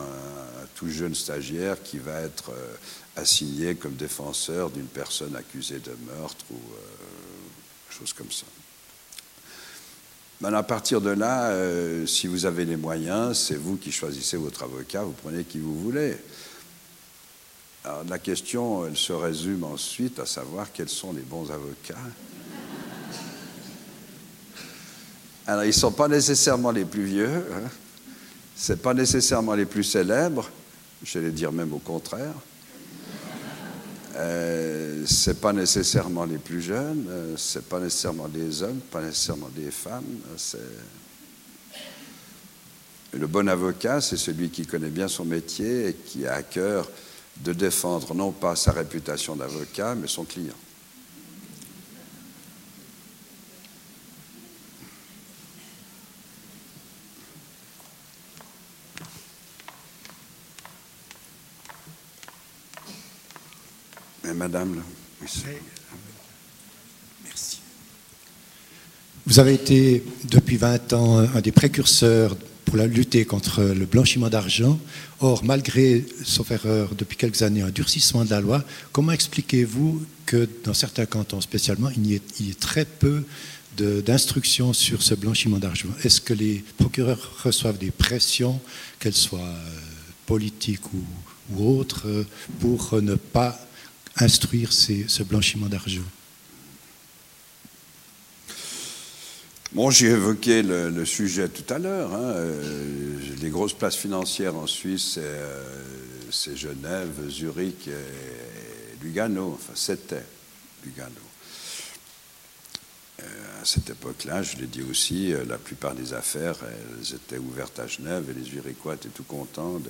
B: tout jeune stagiaire qui va être euh, assigné comme défenseur d'une personne accusée de meurtre ou euh, chose comme ça. à partir de là, euh, si vous avez les moyens, c'est vous qui choisissez votre avocat, vous prenez qui vous voulez. Alors, la question, elle se résume ensuite à savoir quels sont les bons avocats Alors, ils ne sont pas nécessairement les plus vieux, hein. ce n'est pas nécessairement les plus célèbres, j'allais dire même au contraire. Euh, ce n'est pas nécessairement les plus jeunes, euh, ce n'est pas nécessairement des hommes, pas nécessairement des femmes. C'est... Le bon avocat, c'est celui qui connaît bien son métier et qui a à cœur de défendre non pas sa réputation d'avocat, mais son client. Madame, là.
H: Merci. Vous avez été depuis 20 ans un des précurseurs pour la lutter contre le blanchiment d'argent. Or, malgré, sauf erreur, depuis quelques années, un durcissement de la loi, comment expliquez-vous que dans certains cantons spécialement, il y ait, très peu d'instructions sur ce blanchiment d'argent? Est-ce que les procureurs reçoivent des pressions, qu'elles soient euh, politiques ou, ou autres, pour ne pas instruire ce blanchiment d'argent
B: Bon, j'ai évoqué le, sujet tout à l'heure. Hein. Euh, les grosses places financières en Suisse, c'est euh, Genève, Zurich et Lugano. Enfin, c'était Lugano. Euh, à cette époque-là, je l'ai dit aussi, la plupart des affaires, elles étaient ouvertes à Genève et les Zurichois étaient tout contents de,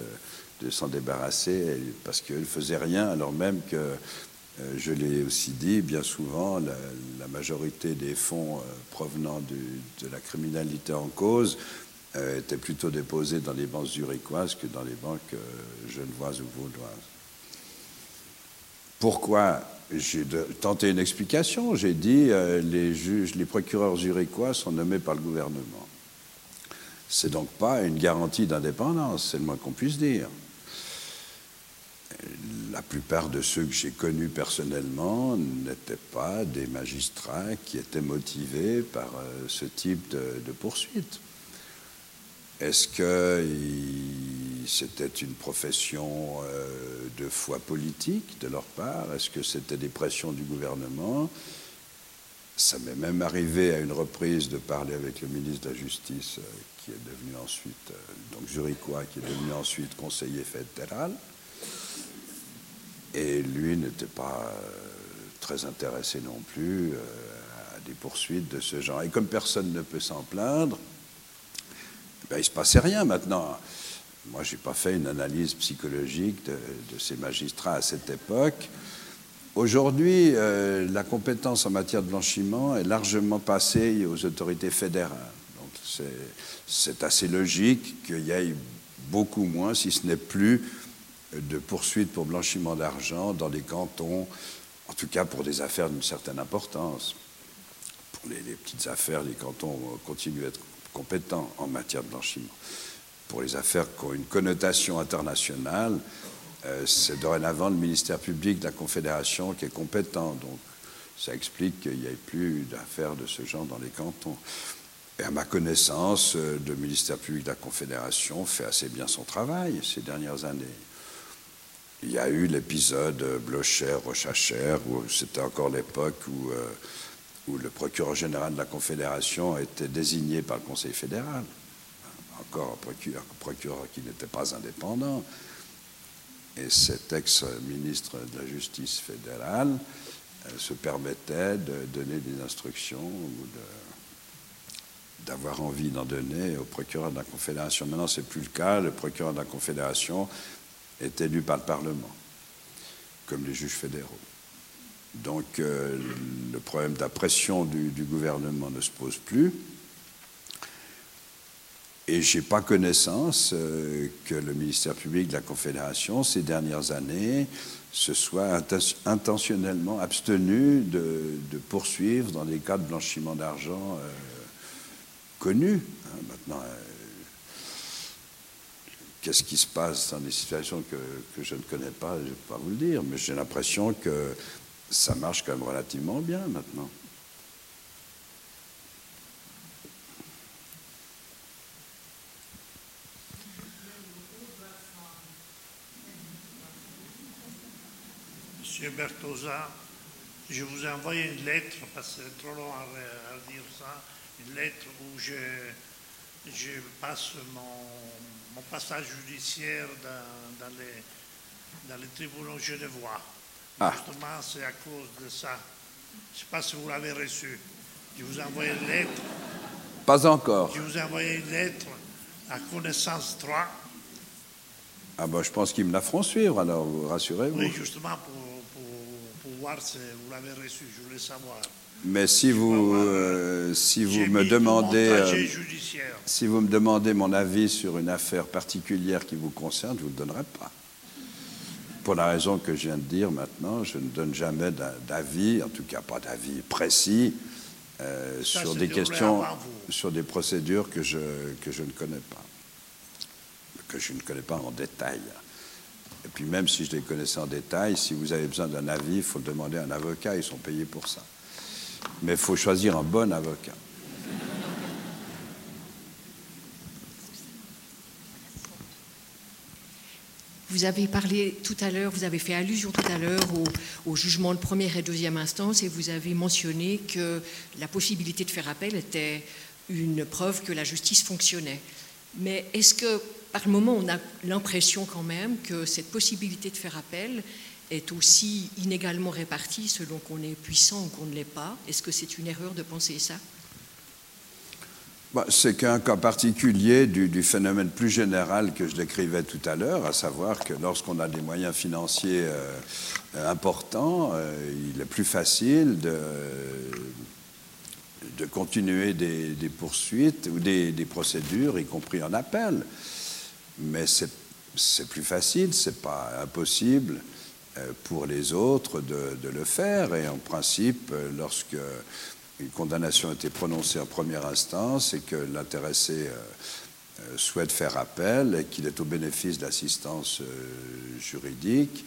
B: de s'en débarrasser parce qu'ils ne faisaient rien, alors même que, euh, je l'ai aussi dit, bien souvent, la, majorité des fonds euh, provenant de la criminalité en cause euh, étaient plutôt déposés dans les banques zurichoises que dans les banques genevoises ou vaudoises. Pourquoi J'ai tenté une explication. J'ai dit les juges, les procureurs zurichois sont nommés par le gouvernement. C'est donc pas une garantie d'indépendance, c'est le moins qu'on puisse dire la plupart de ceux que j'ai connus personnellement n'étaient pas des magistrats qui étaient motivés par euh, ce type de, poursuite. Est-ce que c'était une profession euh, de foi politique de leur part? Est-ce que c'était des pressions du gouvernement? Ça m'est même arrivé à une reprise de parler avec le ministre de la Justice, euh, qui est devenu ensuite, donc zurichois, qui est devenu ensuite conseiller fédéral. Et lui n'était pas euh, très intéressé non plus euh, à des poursuites de ce genre. Et comme personne ne peut s'en plaindre, ben, il ne se passait rien maintenant. Moi, je n'ai pas fait une analyse psychologique de, ces magistrats à cette époque. Aujourd'hui, euh, la compétence en matière de blanchiment est largement passée aux autorités fédérales. Donc c'est assez logique qu'il y ait beaucoup moins, si ce n'est plus, de poursuites pour blanchiment d'argent dans les cantons, en tout cas pour des affaires d'une certaine importance. Pour les, petites affaires, les cantons continuent à être compétents en matière de blanchiment. Pour les affaires qui ont une connotation internationale, euh, c'est dorénavant le ministère public de la Confédération qui est compétent. Donc ça explique qu'il n'y ait plus d'affaires de ce genre dans les cantons. Et à ma connaissance, euh, le ministère public de la Confédération fait assez bien son travail ces dernières années. Il y a eu l'épisode Blocher-Rochachère, où c'était encore l'époque où, euh, où, le procureur général de la Confédération était désigné par le Conseil fédéral. Encore un procureur, procureur qui n'était pas indépendant. Et cet ex-ministre de la Justice fédérale euh, se permettait de donner des instructions ou d'avoir envie d'en donner au procureur de la Confédération. Maintenant, ce n'est plus le cas. Le procureur de la Confédération est élu par le Parlement, comme les juges fédéraux. Donc euh, le problème de la pression du, gouvernement ne se pose plus. Et je n'ai pas connaissance euh, que le ministère public de la Confédération, ces dernières années, se soit intentionnellement abstenu de, poursuivre dans des cas de blanchiment d'argent euh, connus. Hein, maintenant, Qu'est-ce qui se passe dans des situations que, je ne connais pas Je ne vais pas vous le dire, mais j'ai l'impression que ça marche quand même relativement bien maintenant.
I: Monsieur Bertosa, je vous ai envoyé une lettre, parce que c'est trop long à, dire ça, une lettre où je, je passe mon, mon passage judiciaire dans, dans les, dans les tribunaux genevois.
B: Ah.
I: Justement, c'est à cause de ça. Je ne sais pas si vous l'avez reçu. Je vous ai envoyé une lettre.
B: Pas encore.
I: Je vous ai envoyé une lettre à connaissance 3.
B: Ah ben, je pense qu'ils me la feront suivre, alors rassurez-vous.
I: Oui, justement pour, pour, pour voir si vous l'avez reçu. Je voulais savoir.
B: Mais si vous, euh, si vous me demandez, euh, si vous me demandez mon avis sur une affaire particulière qui vous concerne, je vous le donnerai pas. Pour la raison que je viens de dire maintenant, je ne donne jamais d'a- d'avis, en tout cas pas d'avis précis, euh,
I: Ça,
B: sur des questions, sur des procédures que je, que je ne connais pas, que je ne connais pas en détail. Et puis même si je les connaissais en détail, si vous avez besoin d'un avis, il faut le demander à un avocat, ils sont payés pour ça. Mais il faut choisir un bon avocat.
J: Vous avez parlé tout à l'heure, vous avez fait allusion tout à l'heure au, au jugement de première et deuxième instance et vous avez mentionné que la possibilité de faire appel était une preuve que la justice fonctionnait. Mais est-ce que par le moment on a l'impression quand même que cette possibilité de faire appel est aussi inégalement répartie selon qu'on est puissant ou qu'on ne l'est pas. Est-ce que c'est une erreur de penser ça?
B: Bah, c'est qu'un cas particulier du, phénomène plus général que je décrivais tout à l'heure, à savoir que lorsqu'on a des moyens financiers euh, importants, euh, il est plus facile de, de continuer des, poursuites ou des, des procédures, y compris en appel. Mais c'est plus facile, c'est pas impossible pour les autres de, de le faire. Et en principe, euh, lorsque une condamnation a été prononcée en première instance et que l'intéressé euh, euh, souhaite faire appel et qu'il est au bénéfice d'assistance euh, juridique,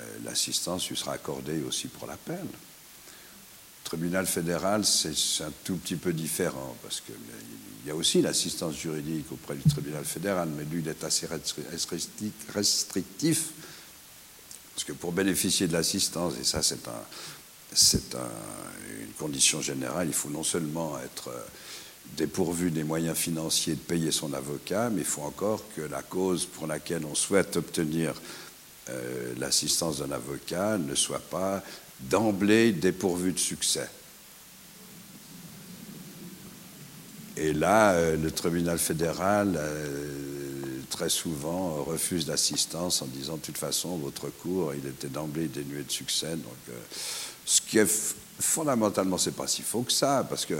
B: euh, l'assistance lui sera accordée aussi pour l'appel. Le tribunal fédéral, c'est un tout petit peu différent parce que mais il y a aussi l'assistance juridique auprès du tribunal fédéral, mais lui, il est assez restri- restrictif parce que pour bénéficier de l'assistance, et ça c'est un, c'est un- une condition générale, il faut non seulement être euh, dépourvu des moyens financiers de payer son avocat, mais il faut encore que la cause pour laquelle on souhaite obtenir euh, l'assistance d'un avocat ne soit pas d'emblée dépourvue de succès. Et là, euh, le tribunal fédéral, très souvent, euh, refuse l'assistance en disant, de toute façon, votre cours, il était d'emblée dénué de succès. Donc, euh, ce qui est fondamentalement, c'est pas si faux que ça, parce que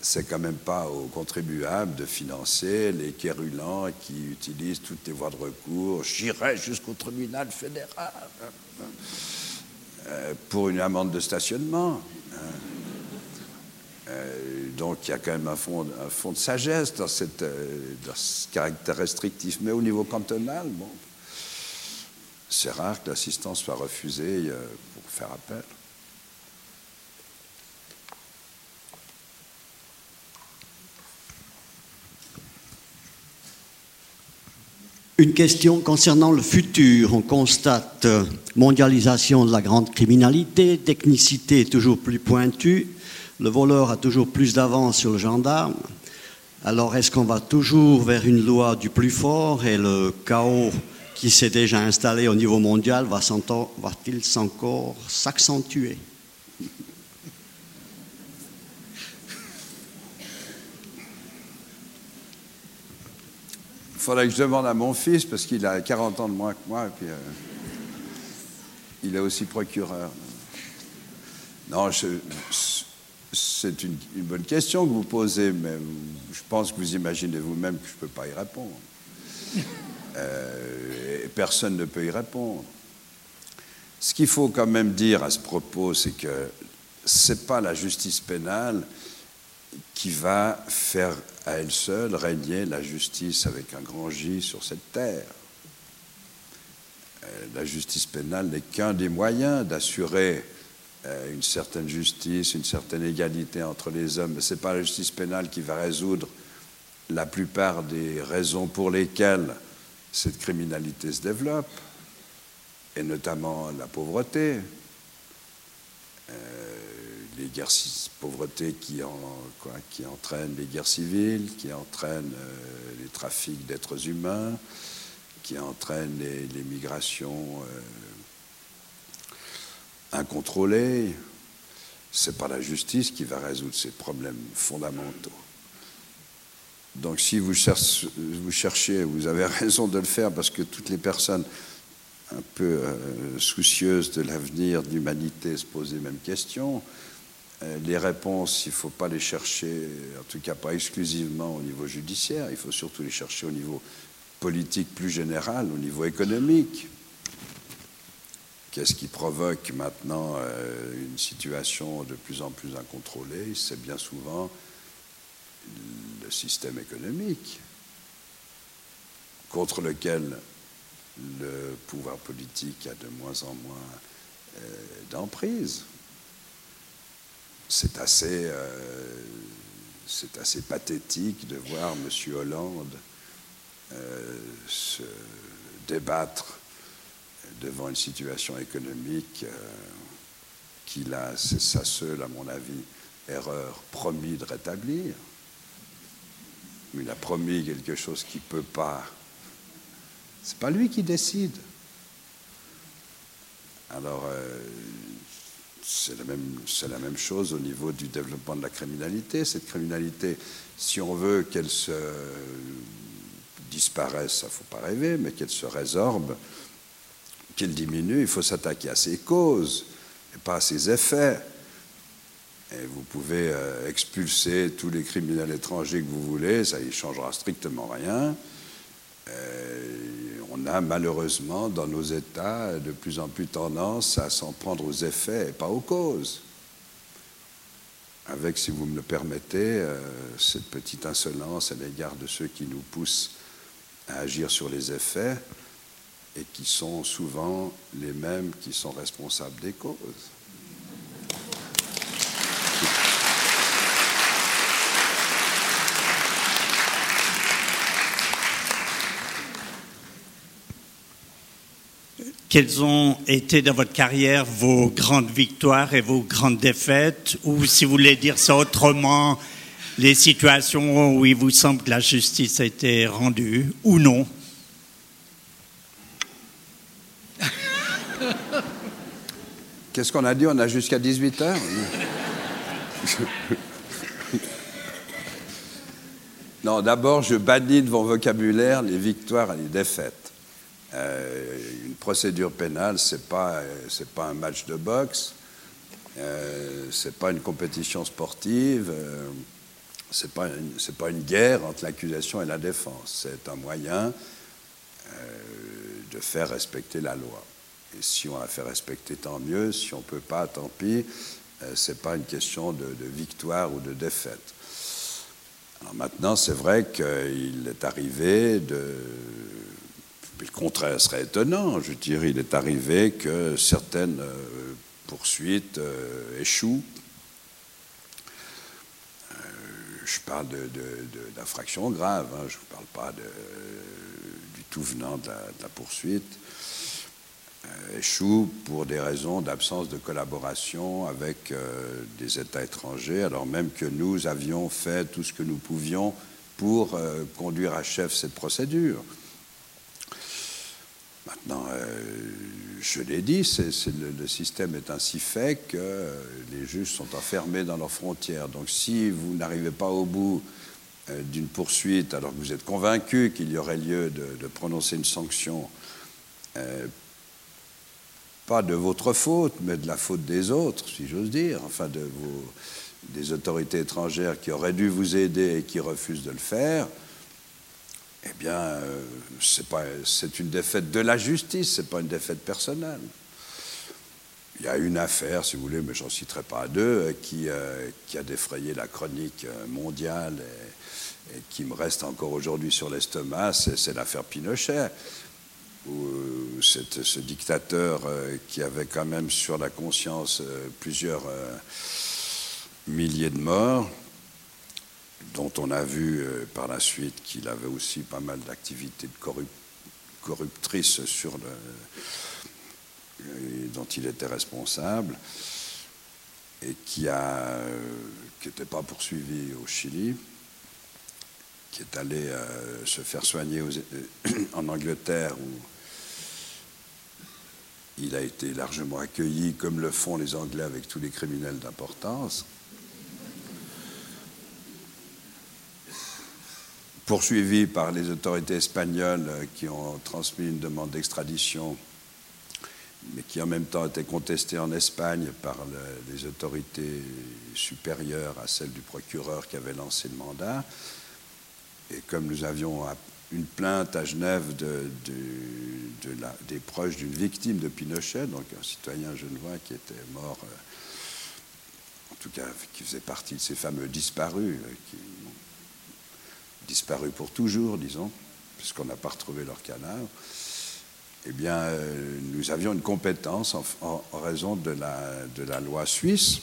B: c'est quand même pas aux contribuables de financer les quérulents qui utilisent toutes les voies de recours. J'irai jusqu'au tribunal fédéral euh, pour une amende de stationnement. Euh, donc il y a quand même un fond, un fond de sagesse dans, cette, euh, ce caractère restrictif. Mais au niveau cantonal, bon, c'est rare que l'assistance soit refusée euh, pour faire appel.
K: Une question concernant le futur. On constate mondialisation de la grande criminalité, technicité toujours plus pointue, le voleur a toujours plus d'avance sur le gendarme. Alors est-ce qu'on va toujours vers une loi du plus fort et le chaos qui s'est déjà installé au niveau mondial va-t-il encore s'accentuer?
B: Il faudrait que je demande à mon fils, parce qu'il a 40 ans de moins que moi, et puis euh, il est aussi procureur. Non, je- c'est une, une bonne question que vous posez, mais je pense que vous imaginez vous-même que je ne peux pas y répondre. Euh, et personne ne peut y répondre. Ce qu'il faut quand même dire à ce propos, c'est que ce n'est pas la justice pénale qui va faire à elle seule régner la justice avec un grand J sur cette terre. Euh, La justice pénale n'est qu'un des moyens d'assurer une certaine justice, une certaine égalité entre les hommes. Mais ce n'est pas la justice pénale qui va résoudre la plupart des raisons pour lesquelles cette criminalité se développe, et notamment la pauvreté. Euh, les guerres, pauvreté qui, en, quoi, qui entraînent les guerres civiles, qui entraînent euh, les trafics d'êtres humains, qui entraînent les, les migrations euh, incontrôlées. C'est pas la justice qui va résoudre ces problèmes fondamentaux. Donc si vous cherchez, vous cherchez, vous avez raison de le faire parce que toutes les personnes un peu euh, soucieuses de l'avenir de l'humanité se posent les mêmes questions. Euh, les réponses, il ne faut pas les chercher, en tout cas pas exclusivement au niveau judiciaire, il faut surtout les chercher au niveau politique plus général, au niveau économique. Qu'est-ce qui provoque maintenant euh, une situation de plus en plus incontrôlée? C'est bien souvent le système économique contre lequel le pouvoir politique a de moins en moins euh, d'emprise. C'est assez, euh, assez pathétique de voir M. Hollande se débattre devant une situation économique qu'il a, c'est sa seule, à mon avis, erreur, promis de rétablir. Il a promis quelque chose qui ne peut pas c'est pas lui qui décide. Alors, euh, c'est la, même, la même chose au niveau du développement de la criminalité. Cette criminalité, si on veut qu'elle se disparaisse, ça ne faut pas rêver, mais qu'elle se résorbe, qu'elle diminue, il faut s'attaquer à ses causes et pas à ses effets. Et vous pouvez euh, expulser tous les criminels étrangers que vous voulez, ça ne changera strictement rien. On a malheureusement dans nos États de plus en plus tendance à s'en prendre aux effets et pas aux causes. Avec, si vous me le permettez, euh, cette petite insolence à l'égard de ceux qui nous poussent à agir sur les effets et qui sont souvent les mêmes qui sont responsables des causes.
I: quelles ont été dans votre carrière vos grandes victoires et vos grandes défaites? Ou si vous voulez dire ça autrement, les situations où il vous semble que la justice a été rendue ou non?
B: Qu'est-ce qu'on a dit? On a jusqu'à 18 heures Non, d'abord, je bannis de mon vocabulaire les victoires et les défaites. Euh, une procédure pénale, ce n'est pas, un match de boxe, euh, ce n'est pas une compétition sportive, euh, ce n'est pas, une, pas une guerre entre l'accusation et la défense. C'est un moyen euh, de faire respecter la loi. Si on la fait respecter, tant mieux. Si on ne peut pas, tant pis. ce n'est pas une question de, victoire ou de défaite. Alors maintenant, c'est vrai qu'il est arrivé de le contraire serait étonnant. Je dirais, il est arrivé que certaines euh, poursuites euh, échouent. Euh, je parle d'infractions graves, hein. je ne parle pas du tout venant de la, poursuite. Échouent pour des raisons d'absence de collaboration avec des États étrangers, alors même que nous avions fait tout ce que nous pouvions pour conduire à chef cette procédure. Maintenant, euh, je l'ai dit, le, système est ainsi fait que euh, les juges sont enfermés dans leurs frontières. Donc si vous n'arrivez pas au bout euh, d'une poursuite alors que vous êtes convaincu qu'il y aurait lieu de, prononcer une sanction, pas de votre faute, mais de la faute des autres, si j'ose dire, enfin de des autorités étrangères qui auraient dû vous aider et qui refusent de le faire, eh bien, euh, c'est une défaite de la justice, ce n'est pas une défaite personnelle. Il y a une affaire, si vous voulez, mais j'en citerai pas deux, euh, qui, euh, qui, a défrayé la chronique mondiale et, qui me reste encore aujourd'hui sur l'estomac, c'est l'affaire Pinochet, où ce dictateur qui avait quand même sur la conscience plusieurs milliers de morts, dont on a vu euh, par la suite qu'il avait aussi pas mal d'activités corruptrices sur le, dont il était responsable. et qui a qui n'était pas poursuivi au Chili, qui est allé euh, se faire soigner euh, en Angleterre il a été largement accueilli comme le font les Anglais avec tous les criminels d'importance. Poursuivi par les autorités espagnoles euh, qui ont transmis une demande d'extradition, mais qui en même temps était contestée en Espagne par le- les autorités supérieures à celles du procureur qui avait lancé le mandat. Et comme nous avions une plainte à Genève des proches d'une victime de Pinochet, donc un citoyen genevois qui était mort, euh, en tout cas qui faisait partie de ces fameux disparus, euh, qui ont disparu pour toujours, disons, puisqu'on n'a pas retrouvé leur cadavre, eh bien, euh, nous avions une compétence en, raison de la loi suisse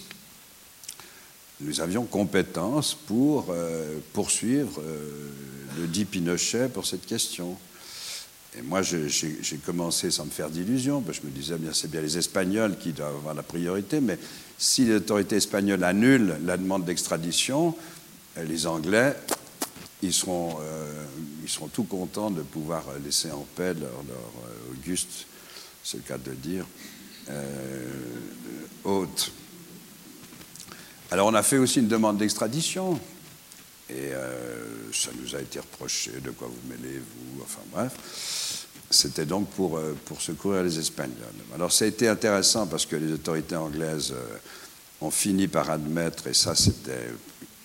B: nous avions compétence pour euh, poursuivre euh, le dit Pinochet pour cette question. Et moi, j'ai commencé sans me faire d'illusions, parce que je me disais, bien, c'est bien les Espagnols qui doivent avoir la priorité, mais si l'autorité espagnole annule la demande d'extradition, euh, les Anglais, ils seront, ils seront tout contents de pouvoir laisser en paix leur, leur, auguste, c'est le cas de dire, hôte. Alors on a fait aussi une demande d'extradition. Et euh, ça nous a été reproché, de quoi vous mêlez, vous, enfin bref. C'était donc pour, euh, pour secourir les Espagnols. Alors ça a été intéressant parce que les autorités anglaises euh, ont fini par admettre, et ça c'était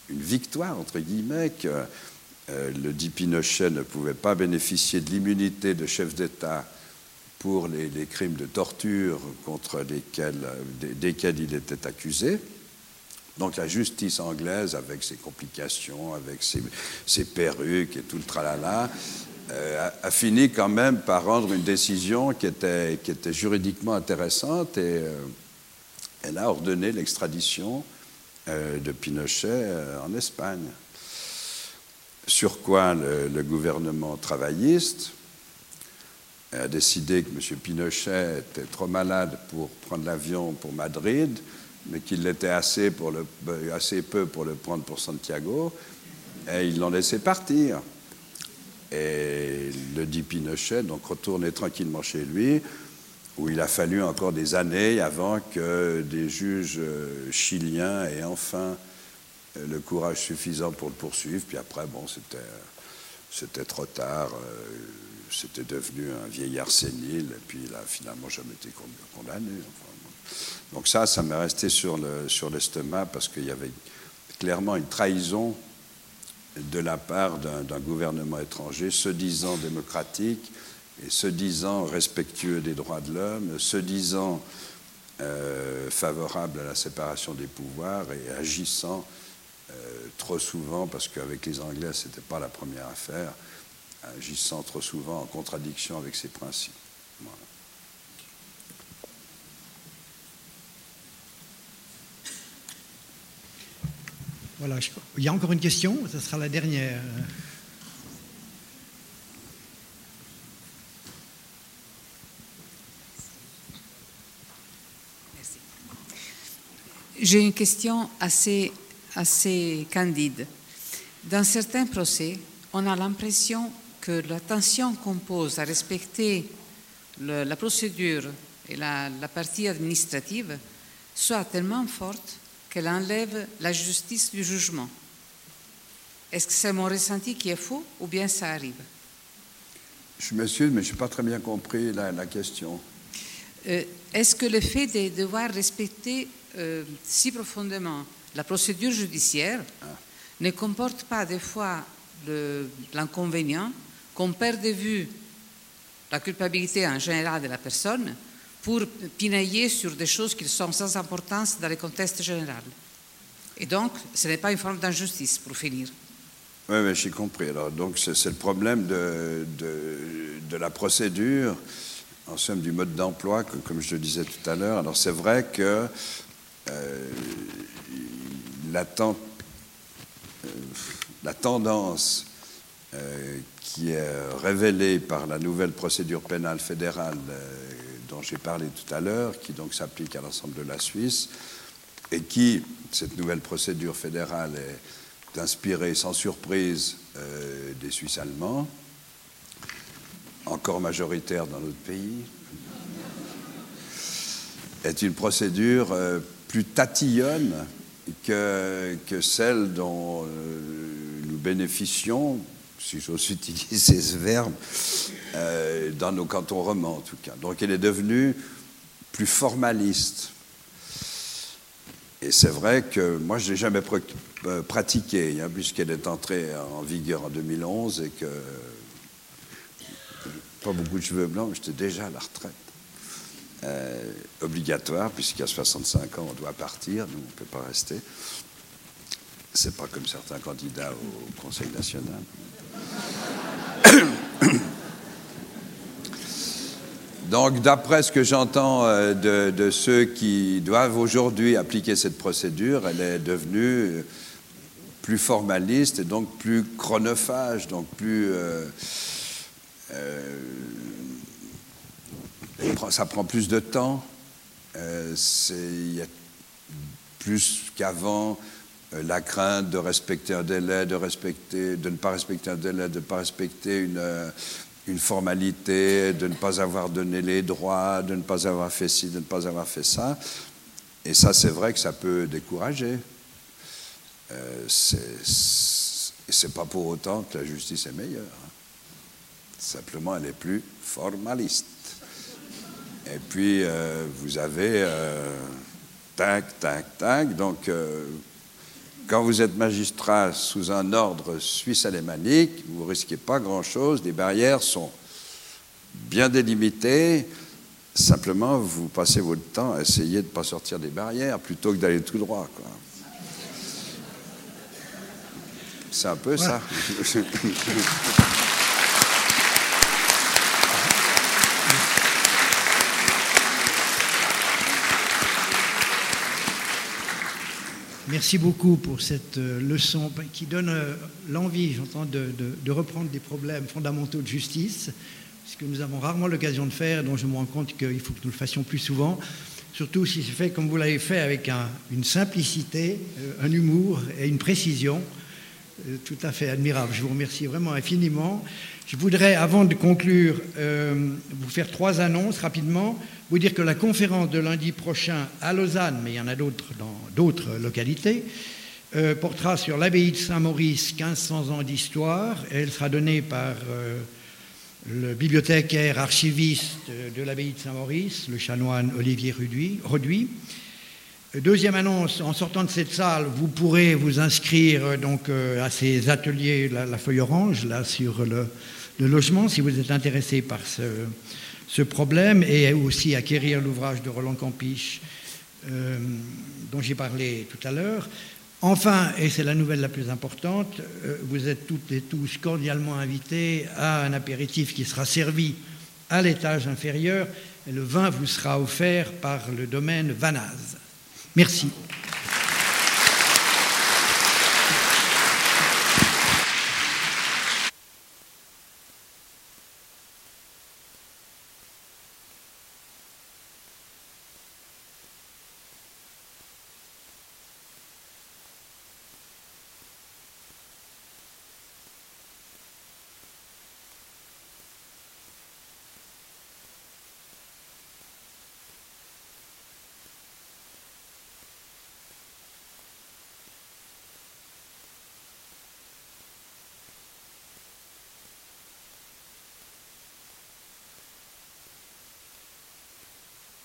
B: une victoire, entre guillemets, que le dit Pinochet ne pouvait pas bénéficier de l'immunité de chef d'État pour les, crimes de torture contre lesquels, des- desquels il était accusé. Donc la justice anglaise, avec ses complications, avec ses, perruques et tout le tralala, euh, a, fini quand même par rendre une décision qui était, juridiquement intéressante et euh, elle a ordonné l'extradition euh, de Pinochet en Espagne. Sur quoi le, le gouvernement travailliste a décidé que M. Pinochet était trop malade pour prendre l'avion pour Madrid, mais qu'il l'était le- assez peu pour le prendre pour Santiago, et ils l'ont laissé partir. Et le dit Pinochet, donc retourné tranquillement chez lui, où il a fallu encore des années avant que des juges euh, chiliens aient enfin euh, le courage suffisant pour le poursuivre. Puis après, bon, c'était, trop tard. euh, C'était devenu un vieillard sénile, et puis il a finalement jamais été con- condamné. Donc ça, ça m'est resté sur, le, sur l'estomac parce qu'il y avait clairement une trahison de la part d'un, d'un gouvernement étranger se disant démocratique et se disant respectueux des droits de l'homme, se disant euh, favorable à la séparation des pouvoirs et agissant euh, trop souvent, parce qu'avec les Anglais, ce n'était pas la première affaire, agissant trop souvent en contradiction avec ses principes. Voilà.
A: Il y a encore une question, ce sera la dernière?
L: J'ai une question assez, assez candide. Dans certains procès, on a l'impression que l'attention qu'on pose à respecter la procédure et la partie administrative soit tellement forte qu'elle enlève la justice du jugement. Est-ce que c'est mon ressenti qui est faux ou bien ça arrive?
B: Je m'excuse, mais je n'ai pas très bien compris la, la question.
L: Euh, Est-ce que le fait de devoir respecter euh, si profondément la procédure judiciaire ne comporte pas des fois l'inconvénient qu'on perd de vue la culpabilité en général de la personne pour pinailler sur des choses qui sont sans importance dans le contexte général Et donc, ce n'est pas une forme d'injustice, pour finir.
B: Oui, oui, j'ai compris. Alors, donc, c'est le problème de, la procédure, en somme du mode d'emploi, comme je le disais tout à l'heure. Alors, c'est vrai que euh, euh, la tendance euh, qui est révélée par la nouvelle procédure pénale fédérale dont j'ai parlé tout à l'heure, qui donc s'applique à l'ensemble de la Suisse, et qui, cette nouvelle procédure fédérale, est inspirée sans surprise euh, des Suisses allemands, encore majoritaires dans notre pays, est une procédure euh, plus tatillonne que, celle dont euh, nous bénéficions, si j'ose utiliser ce verbe, euh, dans nos cantons romans en tout cas. Donc elle est devenue plus formaliste. Et c'est vrai que moi, je ne l'ai jamais pratiqué, hein, puisqu'elle est entrée en vigueur en 2011 et que pas beaucoup de cheveux blancs, j'étais déjà à la retraite. Euh, obligatoire, puisqu'à 65 ans, on doit partir, nous, on ne peut pas rester. C'est pas comme certains candidats au Conseil national. Donc, d'après ce que j'entends euh, de, ceux qui doivent aujourd'hui appliquer cette procédure, elle est devenue plus formaliste et donc plus chronophage, donc plus euh, euh, ça prend plus de temps. Il y a plus qu'avant la crainte de respecter un délai, de, respecter, de ne pas respecter un délai, de ne pas respecter une, euh, une, formalité, de ne pas avoir donné les droits, de ne pas avoir fait ci, de ne pas avoir fait ça. Et ça, c'est vrai que ça peut décourager. Euh, c'est pas pour autant que la justice est meilleure. Hein. Simplement, elle est plus formaliste. Et puis, euh, vous avez euh, tac, tac, tac. Donc, euh, quand vous êtes magistrat sous un ordre suisse alémanique, vous ne risquez pas grand-chose. Les barrières sont bien délimitées. Simplement, vous passez votre temps à essayer de ne pas sortir des barrières plutôt que d'aller tout droit. C'est un peu ça.
A: Merci beaucoup pour cette euh, leçon qui donne euh, l'envie, j'entends, de, reprendre des problèmes fondamentaux de justice, ce que nous avons rarement l'occasion de faire, dont je me rends compte qu'il faut que nous le fassions plus souvent, surtout si c'est fait comme vous l'avez fait, avec un, une simplicité, euh, un humour et une précision tout à fait admirable. Je vous remercie vraiment infiniment. Je voudrais, avant de conclure, vous faire trois annonces rapidement vous dire que la conférence de lundi prochain à Lausanne, mais il y en a d'autres dans d'autres localités, euh, portera sur l'abbaye de Saint-Maurice, 1500 ans d'histoire. Elle sera donnée par euh, le bibliothécaire archiviste de l'abbaye de Saint-Maurice, le chanoine Olivier Roduit. Deuxième annonce, en sortant de cette salle, vous pourrez vous inscrire euh, donc à ces ateliers, la, la, feuille orange, là sur le, le, logement, si vous êtes intéressé par ce, problème et aussi acquérir l'ouvrage de Roland Campiche euh, dont j'ai parlé tout à l'heure. Enfin, et c'est la nouvelle la plus importante, euh, vous êtes toutes et tous cordialement invités à un apéritif qui sera servi à l'étage inférieur et le vin vous sera offert par le domaine Vanaz. Merci.